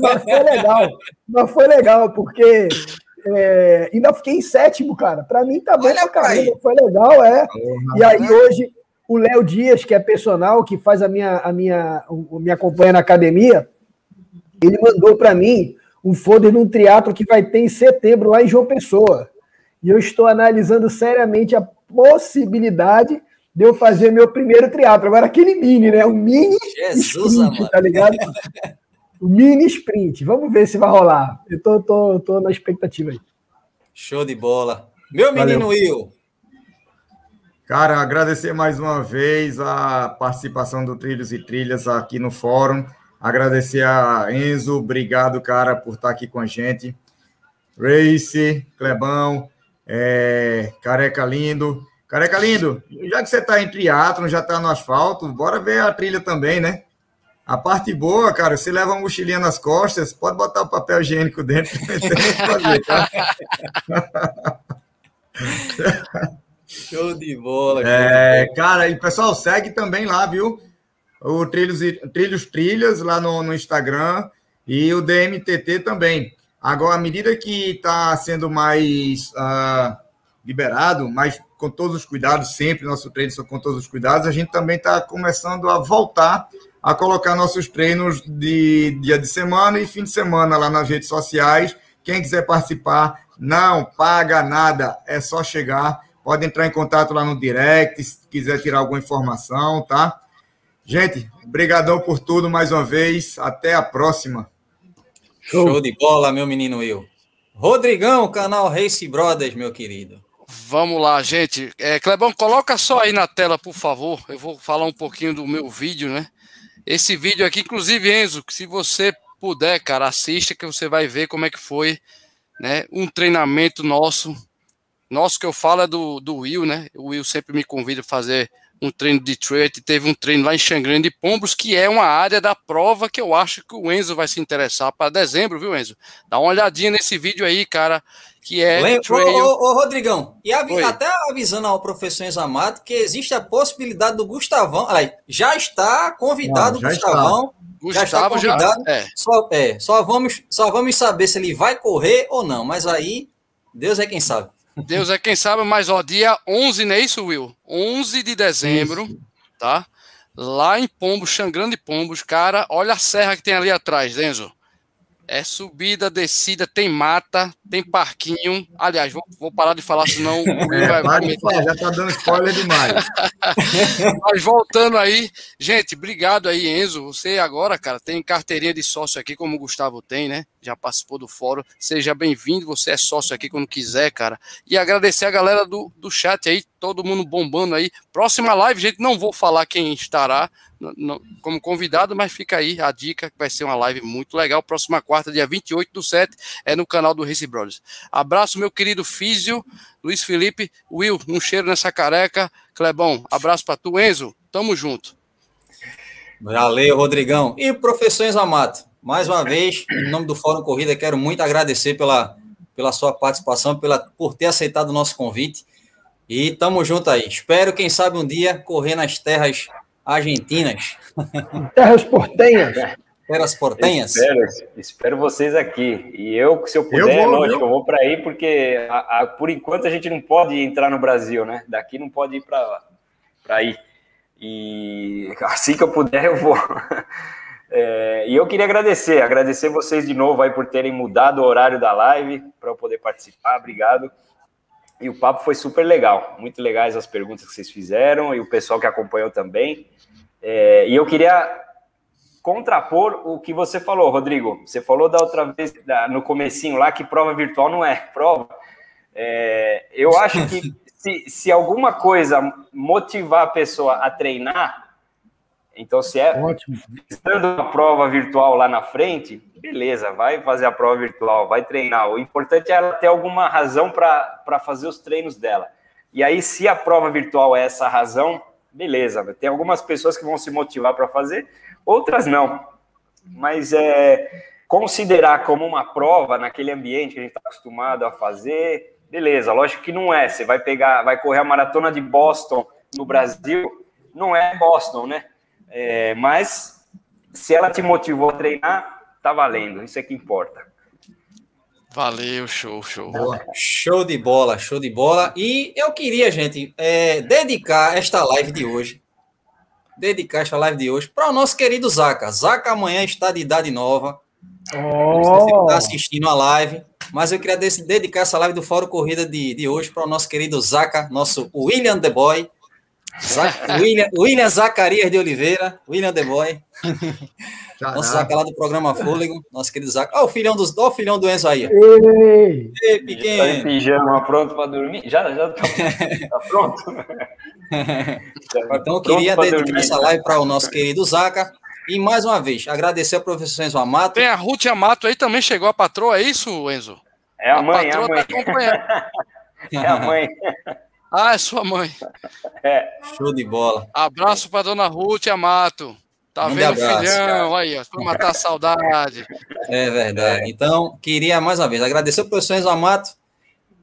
Mas foi legal. Mas foi legal, porque é, ainda fiquei em sétimo, cara. Para mim tá bom Olha pra caramba, foi legal, é. e aí hoje o Léo Dias, que é personal, que faz a minha, a minha, o, me acompanha na academia, ele mandou para mim um folder de um triatlo que vai ter em setembro lá em João Pessoa. E eu estou analisando seriamente a possibilidade de eu fazer meu primeiro triatlo. Agora aquele mini, né? Um mini Jesus, sprint, tá ligado? o mini sprint. Vamos ver se vai rolar. Eu tô, tô, tô na expectativa aí. Show de bola. Meu menino Valeu. Will. Cara, agradecer mais uma vez a participação do Trilhos e Trilhas aqui no fórum. Agradecer a Enzo, obrigado, cara, por estar aqui com a gente. Race, Clebão, é, Careca Lindo. Careca Lindo, já que você está em triatlon, já está no asfalto, bora ver a trilha também, né? A parte boa, cara, você leva uma mochilinha nas costas, pode botar o papel higiênico dentro. fazer, tá? Show de bola. É, cara, e pessoal, segue também lá, viu? O Trilhos, Trilhos Trilhas lá no, no Instagram e o DMTT também. Agora, à medida que está sendo mais uh, liberado, mas com todos os cuidados, sempre nosso treino com todos os cuidados, a gente também está começando a voltar a colocar nossos treinos de dia de semana e fim de semana lá nas redes sociais. Quem quiser participar, não paga nada, é só chegar. Pode entrar em contato lá no direct, se quiser tirar alguma informação, tá? Gente, brigadão por tudo mais uma vez. Até a próxima. Show, Show de bola, meu menino Will. Rodrigão, canal Race Brothers, meu querido. Vamos lá, gente. É, Clebão, coloca só aí na tela, por favor. Eu vou falar um pouquinho do meu vídeo, né? esse vídeo aqui, inclusive, Enzo, se você puder, cara, assista que você vai ver como é que foi, né, um treinamento nosso, nosso que eu falo é do, do Will, né, o Will sempre me convida a fazer um treino de trail, teve um treino lá em Xangrande de Pombos, que é uma área da prova que eu acho que o Enzo vai se interessar para dezembro, viu, Enzo? Dá uma olhadinha nesse vídeo aí, cara, que é trail... ô, ô, ô, Rodrigão, e até avisando ao professor Enzo Amato que existe a possibilidade do Gustavão, aí, já está convidado o Gustavão, está. já está convidado, já, é. Só, é, só, vamos, só vamos saber se ele vai correr ou não, mas aí Deus é quem sabe. Deus é quem sabe, mas ó, dia 11, não é isso, Will? 11 de dezembro, isso. tá? Lá em Pombos, Xangrande Pombos, cara, olha a serra que tem ali atrás, Enzo. É subida, descida, tem mata, tem parquinho. Aliás, vou, vou parar de falar, senão o é, vai, vai falar, já tá dando spoiler demais. Mas voltando aí, gente, obrigado aí, Enzo. Você agora, cara, tem carteirinha de sócio aqui, como o Gustavo tem, né? Já participou do fórum. Seja bem-vindo, você é sócio aqui quando quiser, cara. E agradecer a galera do, do chat aí, todo mundo bombando aí. Próxima live, gente, não vou falar quem estará, como convidado, mas fica aí a dica que vai ser uma live muito legal. Próxima quarta, dia 28 do 7, é no canal do Race Brothers. Abraço, meu querido Físio, Luiz Felipe, Will, um cheiro nessa careca. Clebão, abraço para tu, Enzo. Tamo junto. Valeu, Rodrigão. E professor Enzo Amato, mais uma vez, em nome do Fórum Corrida, quero muito agradecer pela, pela sua participação, pela, por ter aceitado o nosso convite. E tamo junto aí. Espero, quem sabe, um dia correr nas terras argentinas. Terras portenhas. Peras portenhas? Espero, espero vocês aqui. E eu, se eu puder, eu vou, lógico, eu vou para aí, porque a, a, por enquanto a gente não pode entrar no Brasil, né? Daqui não pode ir para aí. E assim que eu puder, eu vou. É, e eu queria agradecer, agradecer vocês de novo aí por terem mudado o horário da live para eu poder participar. Obrigado. E o papo foi super legal, muito legais as perguntas que vocês fizeram e o pessoal que acompanhou também. É, e eu queria contrapor o que você falou, Rodrigo. Você falou da outra vez, da, no comecinho lá, que prova virtual não é prova. É, eu acho que se, se alguma coisa motivar a pessoa a treinar, então se é Ótimo. estando uma prova virtual lá na frente, beleza, vai fazer a prova virtual, vai treinar. O importante é ela ter alguma razão para fazer os treinos dela. E aí, se a prova virtual é essa razão, beleza. Tem algumas pessoas que vão se motivar para fazer, outras não. Mas é, considerar como uma prova naquele ambiente que a gente está acostumado a fazer, beleza. Lógico que não é. Você vai pegar, vai correr a maratona de Boston no Brasil, não é Boston, né? É, mas se ela te motivou a treinar, tá valendo. Isso é que importa. Valeu, show, show. Boa. Show de bola, show de bola. E eu queria, gente, é, dedicar esta live de hoje dedicar esta live de hoje para o nosso querido Zaca. Zaca amanhã está de idade nova. Oh. está assistindo a live, mas eu queria dedicar essa live do Fórum Corrida de, de hoje para o nosso querido Zaca, nosso William The Boy. William, William Zacarias de Oliveira, William The Boy. Nosso Zaca lá do programa Fôlego, nosso querido Zaca. Olha o filhão, do, olha o filhão do Enzo aí. Ei, Ei pequeno. Tá em pijama, pronto para dormir? Já, já tá, tá pronto. então, eu queria dedicar essa live para o nosso querido Zaca. E mais uma vez, agradecer ao professor Enzo Amato. Tem a Ruth Amato aí também chegou a patroa, é isso, Enzo? É a, a mãe, é a mãe. Tá é a mãe. Ah, é sua mãe. É. Show de bola. Abraço para dona Ruth Amato. Tá vendo, abraço, filhão? Cara. Aí, ó, pra matar a saudade. É verdade. Então, queria mais uma vez agradecer ao professor Enzo Amato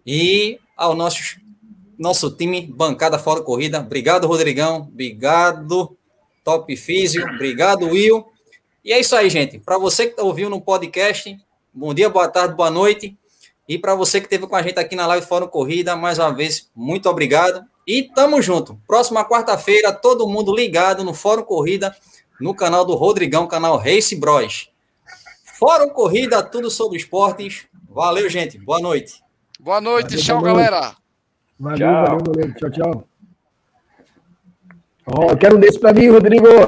e ao nosso, nosso time, bancada fora corrida. Obrigado, Rodrigão. Obrigado, Top Físio. Obrigado, Will. E é isso aí, gente. Para você que está ouvindo no podcast, bom dia, boa tarde, boa noite. E para você que esteve com a gente aqui na live Fórum Corrida, mais uma vez, muito obrigado. E tamo junto. Próxima quarta-feira, todo mundo ligado no Fórum Corrida no canal do Rodrigão, canal Race Bros. Fórum Corrida, tudo sobre esportes. Valeu, gente. Boa noite. Boa noite, valeu, tchau, galera. Valeu, tchau. valeu, valeu. Tchau, tchau. Oh, quero um desse para mim, Rodrigo.